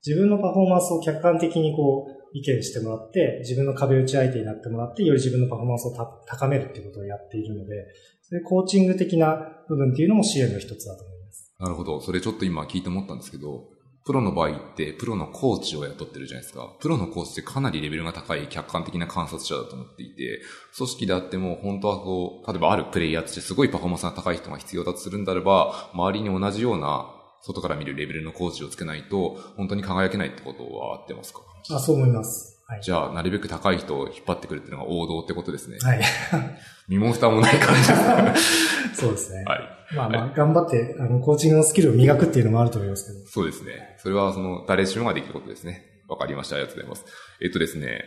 S2: 自分のパフォーマンスを客観的にこう意見してもらって、自分の壁打ち相手になってもらって、より自分のパフォーマンスを高めるっていうことをやっているので、そういうコーチング的な部分っていうのも支援の一つだと思います。
S1: なるほど。それちょっと今聞いて思ったんですけど、プロの場合ってプロのコーチを雇ってるじゃないですか。プロのコーチってかなりレベルが高い客観的な観察者だと思っていて、組織であっても本当はこう、例えばあるプレイヤーとしてすごいパフォーマンスが高い人が必要だとするんだれば、周りに同じような外から見るレベルのコーチをつけないと、本当に輝けないってことはあってますか？
S2: あ、そう思います。
S1: はい、じゃあ、なるべく高い人を引っ張ってくるっていうのが王道ってことですね。
S2: はい。
S1: 身も蓋もない感じ
S2: です <laughs> そうですね。はい。まあまあ、頑張って、あの、コーチングのスキルを磨くっていうのもあると思いますけど。
S1: そうですね。それは、その、誰しもができることですね。わかりました。ありがとうございます。えっとですね、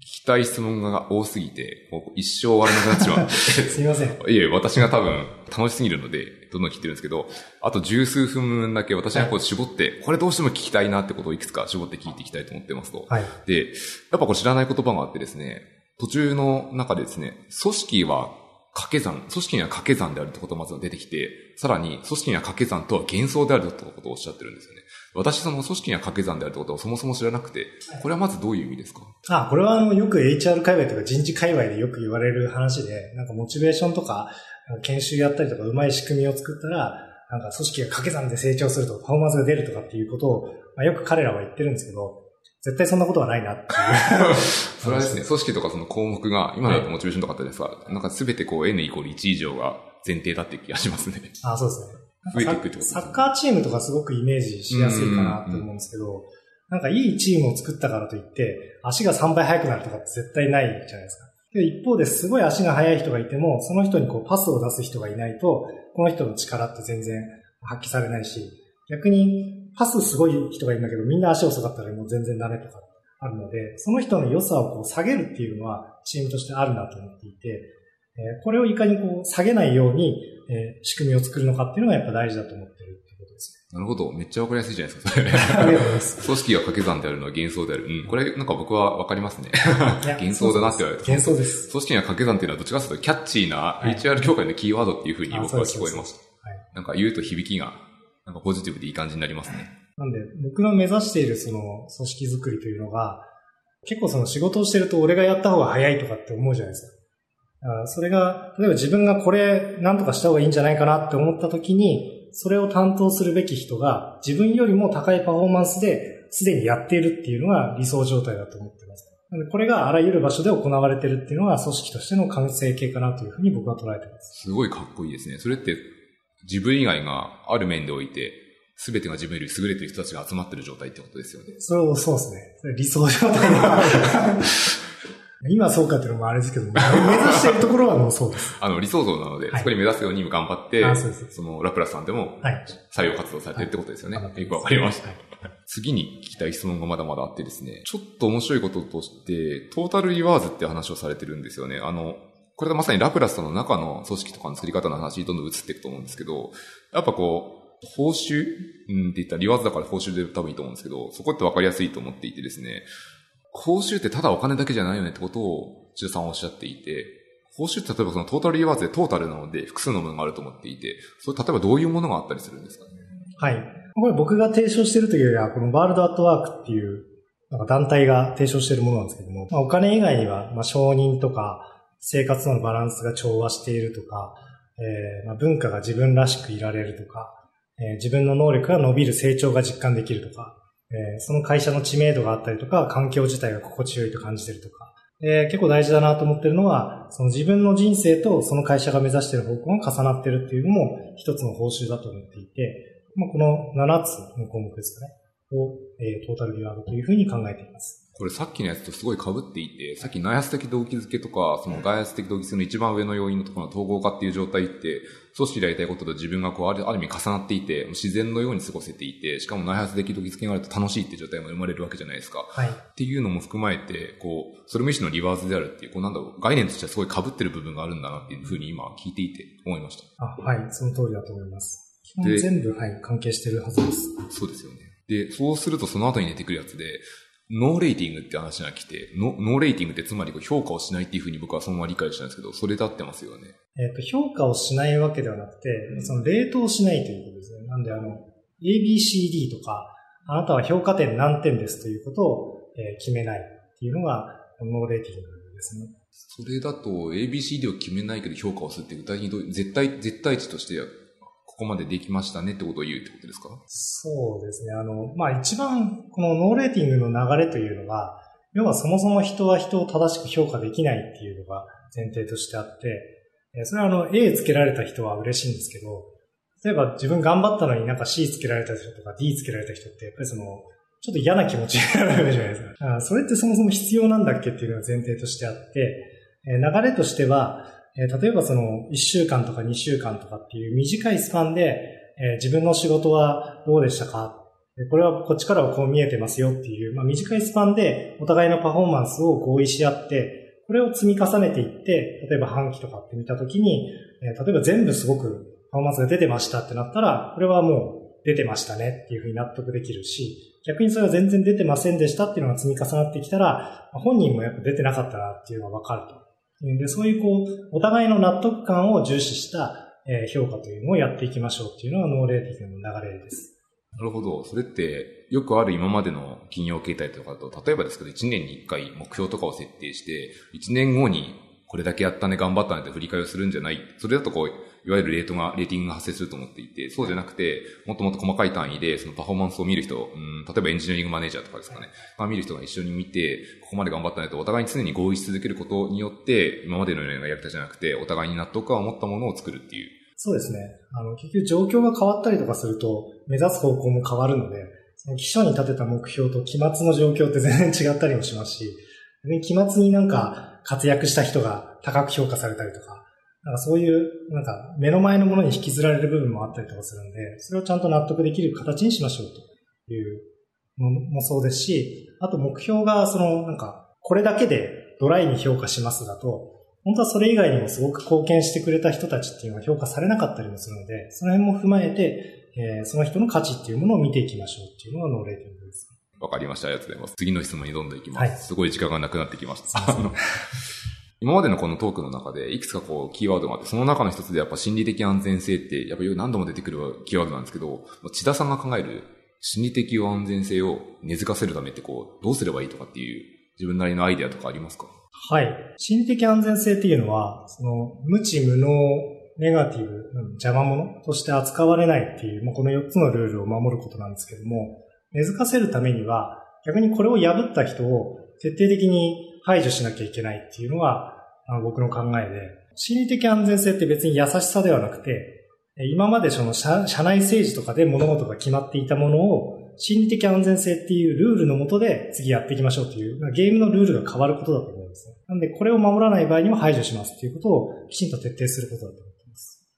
S1: 聞きたい質問が多すぎて、もう一生終わらなくなってしまう。<laughs>
S2: すみません。
S1: いえ、私が多分楽しすぎるので、どんどん聞いてるんですけど、あと十数分だけ私がこう絞って、はい、これどうしても聞きたいなってことをいくつか絞って聞いていきたいと思ってますと。はい。で、やっぱこれ知らない言葉があってですね、途中の中でですね、組織は掛け算、組織には掛け算であるってことがまず出てきて、さらに組織には掛け算とは幻想であるってことをおっしゃってるんですよね。私その組織には掛け算であるってことをそもそも知らなくて、これはまずどういう意味ですか？
S2: あ、これはあの、よく HR 界隈とか人事界隈でよく言われる話で、なんかモチベーションとか、研修やったりとか、うまい仕組みを作ったら、なんか組織が掛け算で成長すると、パフォーマンスが出るとかっていうことを、まあ、よく彼らは言ってるんですけど、絶対そんなことはないなっていう。<laughs>
S1: それはですね、組織とかその項目が、今だとモチベーションとかあったですが、はい、なんかすべてこう N イコール1以上が前提だって気がしますね。
S2: あそうですね。増えていくってことサッカーチームとかすごくイメージしやすいかなと思うんですけど、なんかいいチームを作ったからといって、足が3倍速くなるとかって絶対ないじゃないですか。で一方ですごい足が速い人がいても、その人にこうパスを出す人がいないと、この人の力って全然発揮されないし、逆にパスすごい人がいるんだけど、みんな足遅かったらもう全然ダメとかあるので、その人の良さをこう下げるっていうのはチームとしてあるなと思っていて、えーこれをいかにこう下げないように、えー仕組みを作るのかっていうのがやっぱ大事だと思ってるってことです
S1: なるほど。めっちゃわかりやすいじゃないですか、それ。
S2: ね。ありがとうございます。<laughs>
S1: 組織が掛け算であるのは幻想である。うん。これなんか僕はわかりますね。<laughs> 幻想だなって言われると
S2: 幻想です。
S1: 組織が掛け算っていうのはどっちかというとキャッチーな
S2: はい
S1: HR 協会のキーワードっていうふうに僕は聞こえました。
S2: はい。
S1: なんか言うと響きが、なんかポジティブでいい感じになりますね。
S2: なんで、僕の目指しているその組織づくりというのが、結構その仕事をしてると俺がやった方が早いとかって思うじゃないですか。それが、例えば自分がこれ何とかした方がいいんじゃないかなって思った時に、それを担当するべき人が自分よりも高いパフォーマンスですでにやっているっていうのが理想状態だと思ってます。なのでこれがあらゆる場所で行われてるっていうのが組織としての完成形かなというふうに僕は捉えてます。
S1: すごいかっこいいですね。それって自分以外がある面でおいて、すべてが自分より優れてる人たちが集まってる状態ってことですよね。
S2: それをそうですね。理想状態が。今はそうかっていうのもあれですけど、目指しているところはもうそうです。
S1: あの、理想像なので、
S2: はい
S1: そこに目指すように頑張って、
S2: あそ
S1: そのラプラスさんでも
S2: はい。
S1: 採用活動されてるってことですよね。
S2: はい
S1: よくわかりました。
S2: はい
S1: 次に聞きたい質問がまだまだあってですね、ちょっと面白いこととして、トータルリワーズって話をされてるんですよね。あの、これがまさにラプラスの中の組織とかの作り方の話にどんどん移っていくと思うんですけど、やっぱこう、報酬うんって言ったらリワーズだから報酬で多分いいと思うんですけど、そこってわかりやすいと思っていてですね、報酬ってただお金だけじゃないよねってことを中さんおっしゃっていて、報酬って例えばそのトータルリワーズでトータルなので複数のものがあると思っていて、それ例えばどういうものがあったりするんですかね？
S2: はい。これ僕が提唱しているというよりは、このワールドアットワークっていう、なんか団体が提唱しているものなんですけども、まあ、お金以外には、まあ、承認とか、生活のバランスが調和しているとか、えーまあ、文化が自分らしくいられるとか、えー自分の能力が伸びる成長が実感できるとか、えーその会社の知名度があったりとか、環境自体が心地よいと感じてるとか、で結構大事だなと思ってるのは、その自分の人生とその会社が目指している方向が重なっているっていうのも一つの報酬だと思っていて、まあ、この7つの項目ですかね、を、えートータルリワードというふうに考えています。
S1: これさっきのやつとすごい被っていて、さっき内圧的動機づけとか、その外圧的動機づけの一番上の要因のところの統合化っていう状態って、組織でやりたいことと自分がこうあるある意味重なっていて、自然のように過ごせていて、しかも内圧的動機づけがあると楽しいっていう状態も生まれるわけじゃないですか。
S2: はい。
S1: っていうのも含まれて、こう、それも一種のリバースであるっていう、こうなんだろう、概念としてはすごい被ってる部分があるんだなっていうふうに今聞いていて思いました。
S2: あ、はい。その通りだと思います。基本
S1: で
S2: 全部、はい、関係してるはずです。
S1: そうですよね。で、そうするとその後に出てくるやつで、 no rating って話が来て、ノ no rating ってつまりこう評価をしないっていうふうに僕はそのまま理解したんですけど、それで合ってますよね。
S2: えっ、と、評価をしないわけではなくて、その、冷凍しないということですね。なんで、あの、ABCD とか、あなたは評価点何点ですということを、えー決めないっていうのが、 no rating ですね。
S1: それだと ABCD を決めないけど評価をするって具体的にどう絶対、絶対値としてここまでできましたねってことを言うってことですか？
S2: そうですね。あの、まあ、一番、このノーレーティングの流れというのが、要はそもそも人は人を正しく評価できないっていうのが前提としてあって、それはあの、A つけられた人は嬉しいんですけど、例えば自分頑張ったのになんか C つけられた人とか D つけられた人って、やっぱりその、ちょっと嫌な気持ちになるわけじゃないですか。それってそもそも必要なんだっけっていうのが前提としてあって、流れとしては、え例えばその1週間とか2週間とかっていう短いスパンで、えー自分の仕事はどうでしたか？これはこっちからはこう見えてますよっていう、まあ、短いスパンでお互いのパフォーマンスを合意し合って、これを積み重ねていって、例えば半期とかって見たときに、えー例えば全部すごくパフォーマンスが出てましたってなったら、これはもう出てましたねっていうふうに納得できるし、逆にそれは全然出てませんでしたっていうのが積み重なってきたら、本人もやっぱ出てなかったなっていうのがわかると。で、そういうこう、お互いの納得感を重視したえ評価というのをやっていきましょうっていうのがノーレーティングの流れです。
S1: なるほど。それって、よくある今までの企業形態とかだと、例えばですけど、1年に1回目標とかを設定して、1年後にこれだけやったね、頑張ったねって振り返りをするんじゃない。それだとこう、いわゆるレートが、レーティングが発生すると思っていて、そうじゃなくて、もっともっと細かい単位で、そのパフォーマンスを見る人、うん、例えばエンジニアリングマネージャーとかですかね、まあ見る人が一緒に見て、ここまで頑張ったねと、お互いに常に合意し続けることによって、今までのようなやり方じゃなくて、お互いに納得感を持ったものを作るっていう。
S2: そうですね。あの、結局状況が変わったりとかすると、目指す方向も変わるので、その基礎に立てた目標と期末の状況って全然違ったりもしますし、期末になんか活躍した人が高く評価されたりとか、なんかそういう、なんか目の前のものに引きずられる部分もあったりとかするんで、それをちゃんと納得できる形にしましょうというのもそうですし、あと目標がその、なんか、これだけでドライに評価しますだと、本当はそれ以外にもすごく貢献してくれた人たちっていうのは評価されなかったりもするので、その辺も踏まえて、えー、その人の価値っていうものを見ていきましょうっていうのがノーレーティングです。
S1: わかりました。ありがとうございます。次の質問にどんどんいきます。はい、すごい時間がなくなってきました。今までのこのトークの中で、いくつかこう、キーワードがあって、その中の一つでやっぱ心理的安全性って、やっぱり何度も出てくるキーワードなんですけど、千田さんが考える心理的安全性を根付かせるためってこう、どうすればいいとかっていう、自分なりのアイデアとかありますか？
S2: はい。心理的安全性っていうのは、その、無知無能、ネガティブ、邪魔者として扱われないっていう、まあ、この4つのルールを守ることなんですけども、根付かせるためには、逆にこれを破った人を徹底的に排除しなきゃいけないっていうのが、僕の考えで、心理的安全性って別に優しさではなくて、今までその社内政治とかで物事が決まっていたものを、心理的安全性っていうルールのもとで次やっていきましょうという、ゲームのルールが変わることだと思うんですね。なんで、これを守らない場合にも排除しますっていうことをきちんと徹底することだと思います。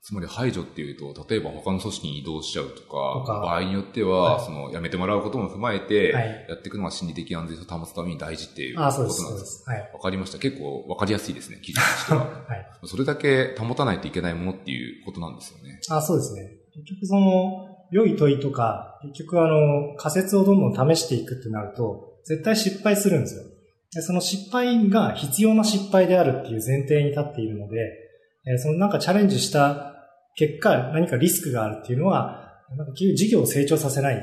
S1: つまり排除っていうと、例えば他の組織に移動しちゃうとか、か場合によっては、はい、その、辞めてもらうことも踏まえて、やっていくのが心理的安全性を保つために大事っていうことなんです。そうです。はい。わかりました。結構わかりやすいですね、記事としては。<laughs> はい。それだけ保たないといけないものっていうことなんですよね。
S2: あ、そうですね。結局その、良い問いとか、結局あの、仮説をどんどん試していくってなると、絶対失敗するんですよ。でその失敗が必要な失敗であるっていう前提に立っているので、えそのなんかチャレンジした結果、何かリスクがあるっていうのは、なんか事業を成長させない。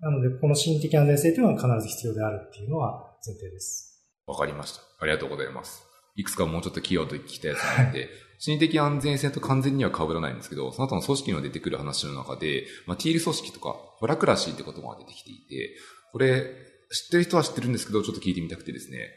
S2: なので、この心理的安全性というのは必ず必要であるっていうのは前提です。
S1: わかりました。ありがとうございます。いくつかもうちょっとキーワード聞きたいやつがあって、心理的安全性と完全には被らないんですけど、その後の組織に出てくる話の中で、まあ、ティール組織とか、ホラクラシーって言葉が出てきていて、これ、知ってる人は知ってるんですけど、ちょっと聞いてみたくてですね、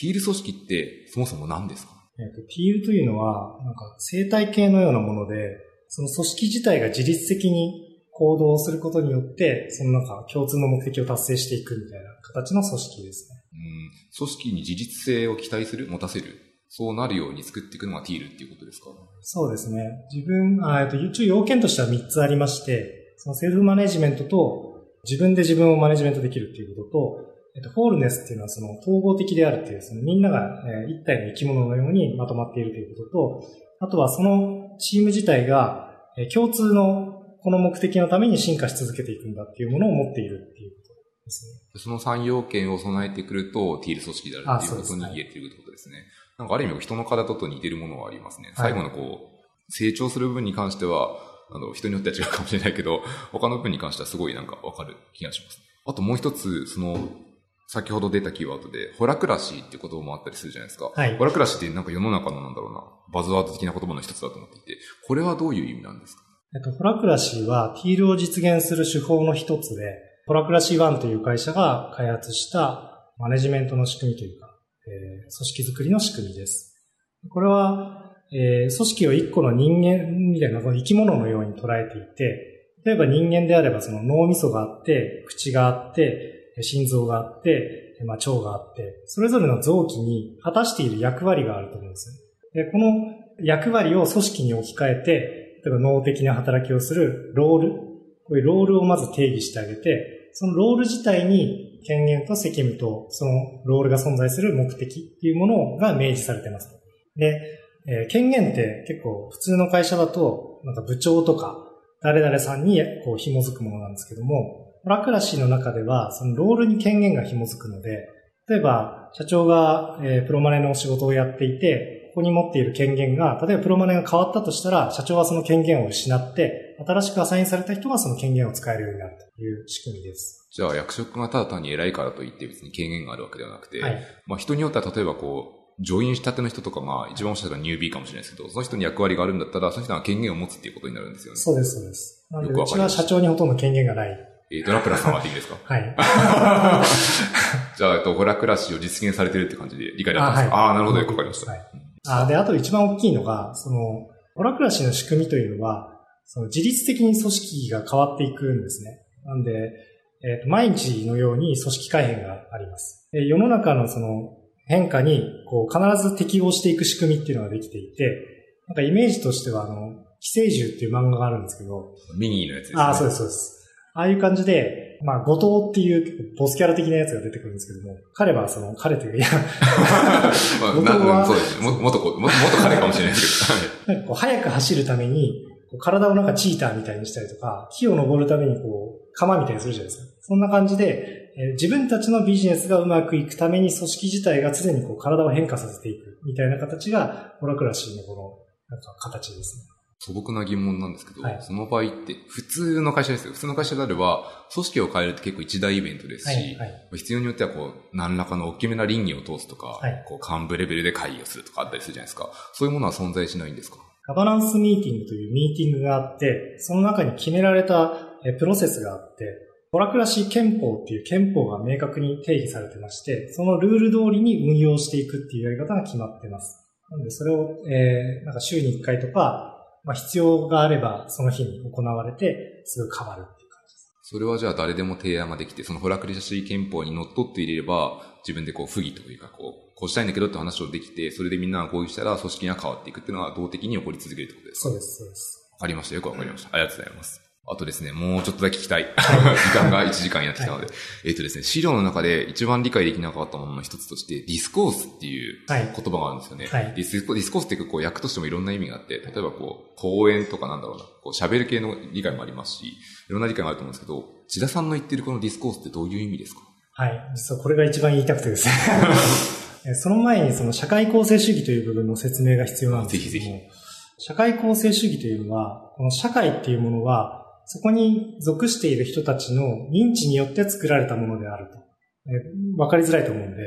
S1: ティール組織ってそもそも何ですか？
S2: えっ、と、ティールというのは、なんか生態系のようなもので、その組織自体が自律的に行動することによって、そのなんか共通の目的を達成していくみたいな形の組織ですね。
S1: うん。組織に自律性を期待する、持たせる。そうなるように作っていくのがティールっていうことですか？
S2: そうですね。自分、あえっと、一応要件としては3つありまして、そのセルフマネジメントと、自分で自分をマネジメントできるっていうことと、えっと、フォールネスっていうのはその統合的であるっていう、そのみんなが、え一体の生き物のようにまとまっているということと、あとはそのチーム自体が、え共通のこの目的のために進化し続けていくんだっていうものを持っているっていうことですね。
S1: その3要件を備えてくると、ティール組織であるっていうことに言えていることですね。なんかある意味人の体と似てるものはありますね。最後のこう、成長する部分に関しては、あの、人によっては違うかもしれないけど、他の部分に関してはすごいなんかわかる気がします、ね。あともう一つ、その、先ほど出たキーワードで、ホラクラシーって言葉もあったりするじゃないですか。はい。ホラクラシーってなんか世の中のなんだろうな、バズワード的な言葉の一つだと思っていて、これはどういう意味なんですか？
S2: えっと、ホラクラシーはティールを実現する手法の一つで、ホラクラシー1という会社が開発したマネジメントの仕組みというか、えー、組織づくりの仕組みです。これは、えー、組織を一個の人間みたいな生き物のように捉えていて、例えば人間であればその脳みそがあって、口があって、心臓があって、まあ、腸があって、それぞれの臓器に果たしている役割があると思うんですよ。で、この役割を組織に置き換えて、例えば脳的な働きをするロール、こういうロールをまず定義してあげて、そのロール自体に権限と責務とそのロールが存在する目的っていうものが明示されてます。で、えー、権限って結構普通の会社だと、なんか部長とか誰々さんにこう紐づくものなんですけども、ラクラシーの中では、そのロールに権限が紐づくので、例えば、社長が、えー、プロマネの仕事をやっていて、ここに持っている権限が、例えばプロマネが変わったとしたら、社長はその権限を失って、新しくアサインされた人がその権限を使えるようになるという仕組みです。
S1: じゃあ、役職がただ単に偉いからといって別に権限があるわけではなくて、はい、まあ人によっては例えばこう、ジョインしたての人とかが一番おっしゃったニュービーかもしれないですけど、その人に役割があるんだったら、その人が権限を持つっていうことになるんですよね。
S2: そうです、そうです。なので、うちは社長にほとんど権限がない。
S1: えー、ドラクラさんはでいいですか？
S2: はい。
S1: じゃあ、えっと、ドラクラ氏を実現されてるって感じで理解だったんですか？あ、はい、あなるほど、よくわかりました。はい。
S2: あで、あと一番大きいのが、その、ドラクラ氏の仕組みというのは、その自律的に組織が変わっていくんですね。なんで、えっ、ー、と、毎日のように組織改変があります。で世の中のその変化に、こう、必ず適応していく仕組みっていうのができていて、なんかイメージとしては、あの、寄生獣っていう漫画があるんですけど。
S1: ミニーのやつですね。
S2: ああ、そうです、そうです。ああいう感じで、まあ、後藤っていうボスキャラ的なやつが出てくるんですけども、彼はその、彼というか、いや、
S1: まあ、<laughs>
S2: 後藤は
S1: なそうですね。も元子、も元彼かもしれないですけど。はい
S2: なんかこう、早く走るために、こう体をなんかチーターみたいにしたりとか、木を登るためにこう、鎌みたいにするじゃないですか。そんな感じで、えー自分たちのビジネスがうまくいくために組織自体が常にこう体を変化させていくみたいな形が、ホラクラシーのこの、なんか形ですね。
S1: 素朴な疑問なんですけど、
S2: はい
S1: その場合って、普通の会社ですよ。普通の会社であれば、組織を変えるって結構一大イベントですし、
S2: はい、はい。
S1: 必要によってはこう、何らかの大きめな倫理を通すとか、
S2: はい
S1: こう、幹部レベルで会議をするとかあったりするじゃないですか。そういうものは存在しないんですか？
S2: ガバナンスミーティングというミーティングがあって、その中に決められたえープロセスがあって、ホラクラシー憲法っていう憲法が明確に定義されてまして、そのルール通りに運用していくっていうやり方が決まってます。なので、それを、えーなんか週に1回とか、まあ必要があればその日に行われて、すぐ変わるっていう感じです。
S1: それはじゃあ誰でも提案ができて、そのホラクリシャシー憲法にのっとって入れれば、自分でこう付議というか、こう、こうしたいんだけどって話をできて、それでみんなが合意したら組織が変わっていくっていうのは動的に起こり続けるってことですか？
S2: そうです、そうです。
S1: わかりました。よくわかりました。ありがとうございます。あとですね、もうちょっとだけ聞きたい。<laughs> 時間が <laughs> 1時間になってきたので。えっとですね、資料の中で一番理解できなかったものの一つとして、 discourse っていう
S2: はい
S1: 言葉があるんですよね。
S2: はい
S1: ディスコ discourse っていうか、こう、訳としてもいろんな意味があって、例えばこう、講演とかなんだろうな、こう、喋る系の理解もありますし、いろんな理解があると思うんですけど、千田さんの言ってるこのディスコースってどういう意味ですか？
S2: はい。実はこれが一番言いたくてですね。<laughs> えその前にその社会構成主義という部分の説明が必要なんですけども。
S1: ぜひぜ
S2: 社会構成主義というのは、この社会っていうものは、そこに属している人たちの認知によって作られたものであると。わかりづらいと思うんで、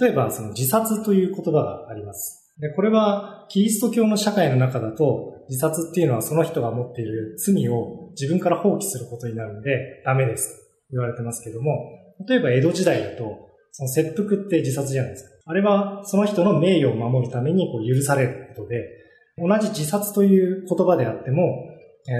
S2: 例えばその自殺という言葉があります。で、これはキリスト教の社会の中だと、自殺っていうのはその人が持っている罪を自分から放棄することになるんで、ダメですと言われてますけども、例えば江戸時代だと、その切腹って自殺じゃないですか。あれはその人の名誉を守るためにこう許されることで、同じ自殺という言葉であっても、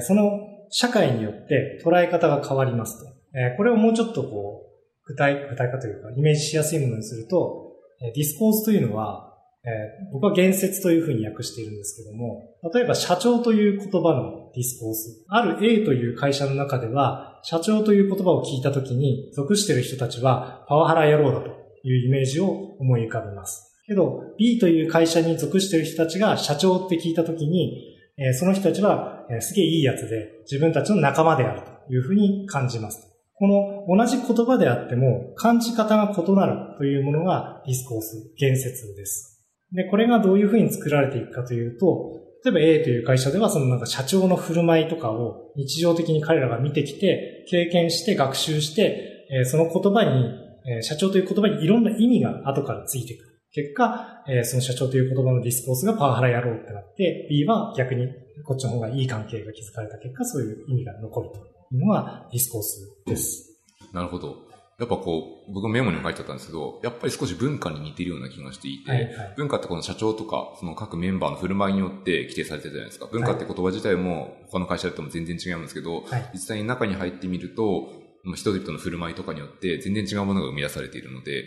S2: その社会によって捉え方が変わりますと。えこれをもうちょっとこう、具体、具体化というか、イメージしやすいものにすると、え discourse というのは、え僕は言説というふうに訳しているんですけども、例えば社長という言葉の discourse。ある A という会社の中では、社長という言葉を聞いたときに、属している人たちはパワハラ野郎だというイメージを思い浮かべます。けど、B という会社に属している人たちが社長って聞いたときに、えーその人たちは、えーすげえいいやつで、自分たちの仲間であるというふうに感じます。この同じ言葉であっても、感じ方が異なるというものがディスコース、言説です。で、これがどういうふうに作られていくかというと、例えば A という会社ではそのなんか社長の振る舞いとかを日常的に彼らが見てきて、経験して学習して、えーその言葉に、えー社長という言葉にいろんな意味が後からついてくる。結果、えーその社長という言葉の discourse がパワハラ野郎ってなって、B は逆にこっちの方がいい関係が築かれた結果、そういう意味が残るというのが discourseです。
S1: なるほど。やっぱこう、僕メモにも書いてあったんですけど、やっぱり少し文化に似てるような気がしていて、
S2: はいはい
S1: 文化ってこの社長とか、その各メンバーの振る舞いによって規定されてるじゃないですか。文化って言葉自体も他の会社だとも全然違うんですけど、
S2: はい。
S1: 実際に中に入ってみると、まあ人々の振る舞いとかによって全然違うものが生み出されているので、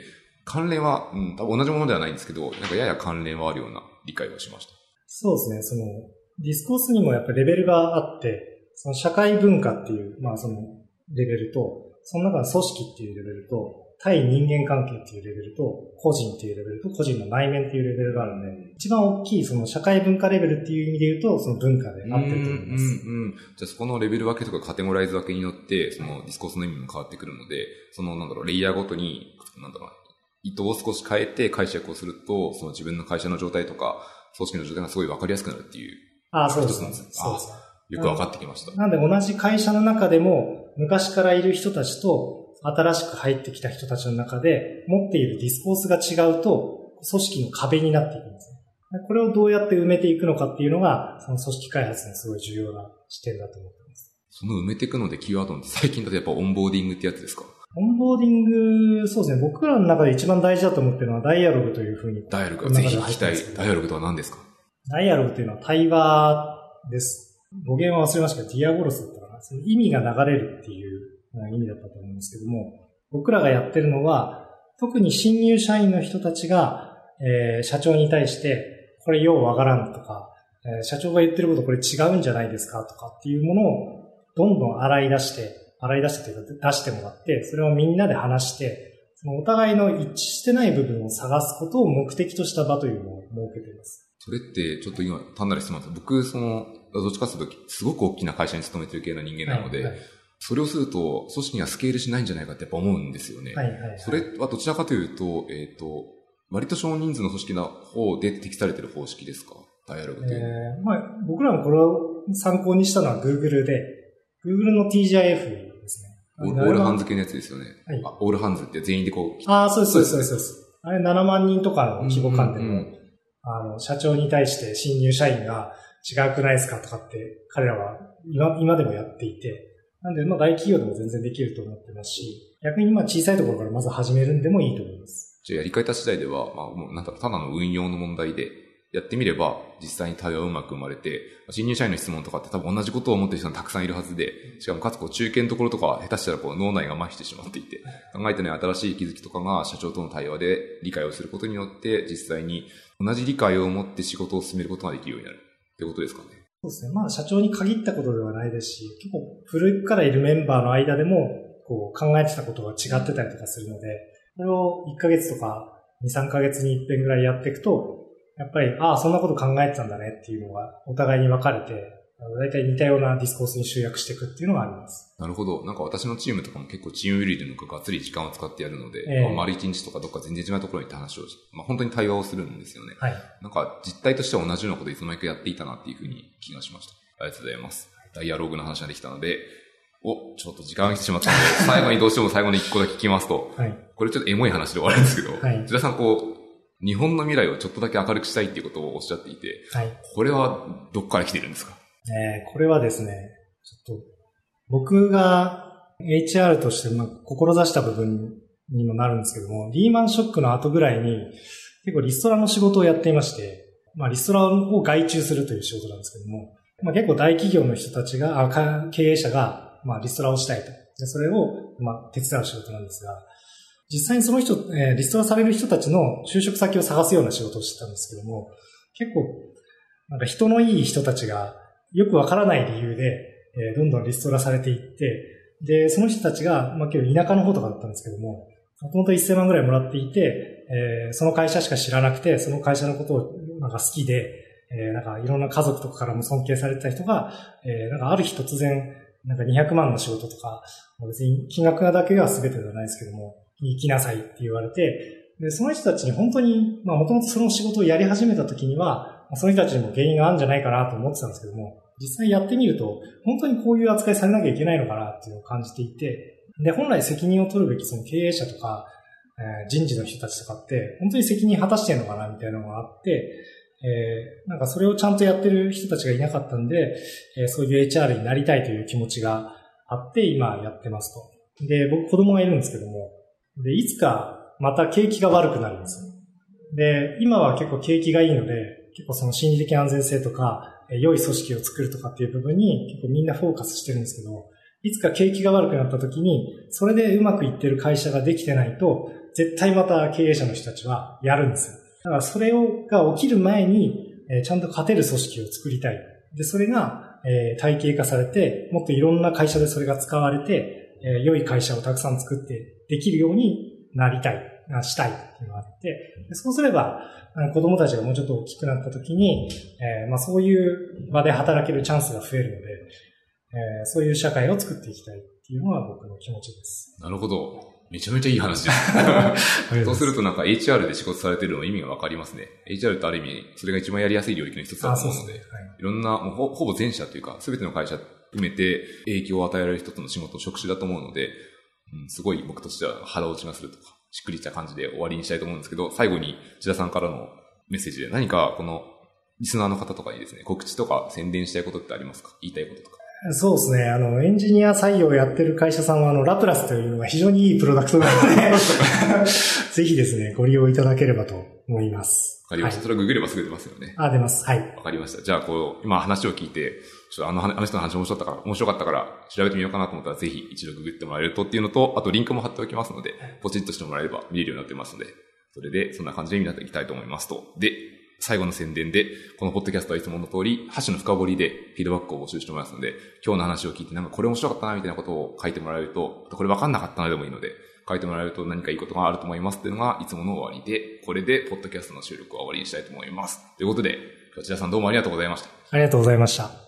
S1: 関連は、うん、多分同じものではないんですけど、なんかやや関連はあるような理解をしました。
S2: そうですね。その、ディスコースにもやっぱりレベルがあって、その社会文化っていう、まあそのレベルと、その中の組織っていうレベルと、対人間関係っていうレベルと、個人っていうレベルと、個人の内面っていうレベルがあるので、一番大きいその社会文化レベルっていう意味で言うと、その文化で合ってると思います。
S1: うんうんうん。じゃあそこのレベル分けとかカテゴライズ分けによって、その discourse の意味も変わってくるので、そのなんだろう、レイヤーごとに、なんだろうな、意図を少し変えて解釈をすると、その自分の会社の状態とか、組織の状態がすごい分かりやすくなるっていう、
S2: ああ、そうですそうですね。
S1: よく分かってきました。
S2: なんで同じ会社の中でも、昔からいる人たちと、新しく入ってきた人たちの中で、持っている discourse が違うと、組織の壁になっていくんですね。これをどうやって埋めていくのかっていうのが、その組織開発のすごい重要な視点だと思ってます。
S1: その埋めていくのでキーワードって最近だとやっぱオンボーディングってやつですか？
S2: オンボーディング、そうですね。僕らの中で一番大事だと思ってるのはダイアログというふうに。
S1: ダイアログはぜひ聞きたいダイアログとは何ですか？
S2: ダイアログというのは対話です。語源は忘れましたけど、ディアゴロスだったかな。その意味が流れるっていううん意味だったと思うんですけども、僕らがやってるのは、特に新入社員の人たちが、えー社長に対して、これようわからんとか、えー社長が言ってることこれ違うんじゃないですかとかっていうものをどんどん洗い出して、洗い出してというか出してもらって、それをみんなで話して、そのお互いの一致してない部分を探すことを目的とした場というのを設けています。
S1: それって、ちょっと今、単なる質問です僕、その、どっちかというと、すごく大きな会社に勤めてる系の人間なので、
S2: はい
S1: それをすると、組織にはスケールしないんじゃないかってやっぱ思うんですよね。
S2: はいはいはい。
S1: それはどちらかというと、えっ、と、割と少人数の組織の方で適されてる方式ですか？ダイアログっていうのは。
S2: えーまあ、僕らもこれを参考にしたのは Google で、Google の TGIF。
S1: オールハンズ系のやつですよね。
S2: はい
S1: あオールハンズって全員でこう、
S2: ああ、そうです、そうです、そうですそうです。あれ7万人とかの規模感でも、
S1: うんうんうん
S2: あの、社長に対して新入社員が違くないですかとかって彼らは今今でもやっていて、なんで、まあ大企業でも全然できると思ってますし、逆にまあ小さいところからまず始めるんでもいいと思います。
S1: じゃあやり方次第では、まあ、もうなんだろう、ただの運用の問題で、やってみれば、実際に対話がうまく生まれて、新入社員の質問とかって多分同じことを思ってる人がたくさんいるはずで、しかもかつこう中堅のところとか下手したらこう脳内が麻痺してしまっていて、考えてない新しい気づきとかが社長との対話で理解をすることによって、実際に同じ理解を持って仕事を進めることができるようになる。ってことですかね。
S2: そうですね。まあ社長に限ったことではないですし、結構古くからいるメンバーの間でも、こう考えてたことが違ってたりとかするので、これを1ヶ月とか2、3ヶ月に一遍ぐらいやっていくと、やっぱり、ああ、そんなこと考えてたんだねっていうのがお互いに分かれて、大体似たようなディスコースに集約していくっていうのがあります。
S1: なるほど。なんか私のチームとかも結構チームビルでもがっつり時間を使ってやるので、
S2: ええ
S1: まあ、丸一日とかどっか全然違うところに行って話をし、まあ、本当に対話をするんですよね。
S2: はい。
S1: なんか実態としては同じようなことをいつの間にかやっていたなっていうふうに気がしました。ありがとうございます。ダイアログの話ができたので、お、ちょっと時間が来てしまったので、最後にどうしても最後に一個だけ聞きますと、
S2: はい。
S1: これちょっとエモい話で終わるんですけど、
S2: はい
S1: 千田さんこう、日本の未来をちょっとだけ明るくしたいっていうことをおっしゃっていて、
S2: はい。
S1: これはどっから来てるんですか？
S2: えーこれはですね、ちょっと、僕が HR として、まあ、志した部分にもなるんですけども、リーマンショックの後ぐらいに、結構リストラの仕事をやっていまして、まあ、リストラを外注するという仕事なんですけども、まあ、結構大企業の人たちが、あか経営者が、まあ、リストラをしたいと。でそれを、まあ、手伝う仕事なんですが、実際にその人、えーリストラされる人たちの就職先を探すような仕事をしてたんですけども、結構、なんか人のいい人たちが、よくわからない理由で、えーどんどんリストラされていって、で、その人たちが、まあ、今日田舎の方とかだったんですけども、もともと1000万ぐらいもらっていて、えーその会社しか知らなくて、その会社のことをなんか好きで、えーなんかいろんな家族とかからも尊敬されてた人が、えーなんかある日突然、なんか200万の仕事とか、別に金額だけが全てではないですけども、行きなさいって言われて、で、その人たちに本当に、まあもともとその仕事をやり始めた時には、その人たちにも原因があるんじゃないかなと思ってたんですけども、実際やってみると、本当にこういう扱いされなきゃいけないのかなっていうのを感じていて、で、本来責任を取るべきその経営者とか、えー人事の人たちとかって、本当に責任果たしてるのかなみたいなのがあって、えーなんかそれをちゃんとやってる人たちがいなかったんで、えーそういう HR になりたいという気持ちがあって、今やってますと。で、僕子供がいるんですけども、で、いつかまた景気が悪くなるんですよ。で、今は結構景気がいいので、結構その心理的安全性とか、良い組織を作るとかっていう部分に結構みんなフォーカスしてるんですけど、いつか景気が悪くなった時に、それでうまくいってる会社ができてないと、絶対また経営者の人たちはやるんですよ。だからそれをが起きる前に、えちゃんと勝てる組織を作りたい。で、それが、え体系化されて、もっといろんな会社でそれが使われて、えー良い会社をたくさん作ってできるようになりたい、あしたいっていうのがあって、でそうすれば、あの子供たちがもうちょっと大きくなった時に、えーまあそういう場で働けるチャンスが増えるので、えーそういう社会を作っていきたいっていうのが僕の気持ちです。
S1: なるほど。めちゃめちゃいい話です。<laughs> そうするとなんか HR で仕事されてるの意味がわかりますね。HR ってある意味、それが一番やりやすい領域の一つだ
S2: あ、
S1: と思うので、
S2: そうですね。はい
S1: いろんな、もうほほぼ全社というか、すべての会社含めて影響を与えられる人との仕事、職種だと思うので、うん、すごい僕としては腹落ちがするとか、しっくりした感じで終わりにしたいと思うんですけど、最後に千田さんからのメッセージで何かこのリスナーの方とかにですね、告知とか宣伝したいことってありますか？言いたいこととか。
S2: そうですね。あの、エンジニア採用をやってる会社さんは、あの、ラプラスというのが非常にいいプロダクトなので、<laughs> ぜひですね、ご利用いただければと思います。
S1: わかりました。
S2: はい
S1: それはググればすぐ出ますよね。
S2: あ、出ます。はい。
S1: わかりました。じゃあ、こう、今話を聞いて、ちょっとあの話あの人の話面白かったから、面白かったから、調べてみようかなと思ったら、ぜひ一度ググってもらえるとっていうのと、あとリンクも貼っておきますので、ポチッとしてもらえれば見れるようになってますので、それで、そんな感じで見ていきたいと思いますと。で、最後の宣伝で、このポッドキャストはいつもの通り、箸の深掘りでフィードバックを募集しておりますので、今日の話を聞いてなんかこれ面白かったなみたいなことを書いてもらえると、これ分かんなかったなでもいいので、書いてもらえると何かいいことがあると思いますっていうのがいつもの終わりで、これでポッドキャストの収録は終わりにしたいと思います。ということで、こちらさんどうもありがとうございました。
S2: ありがとうございました。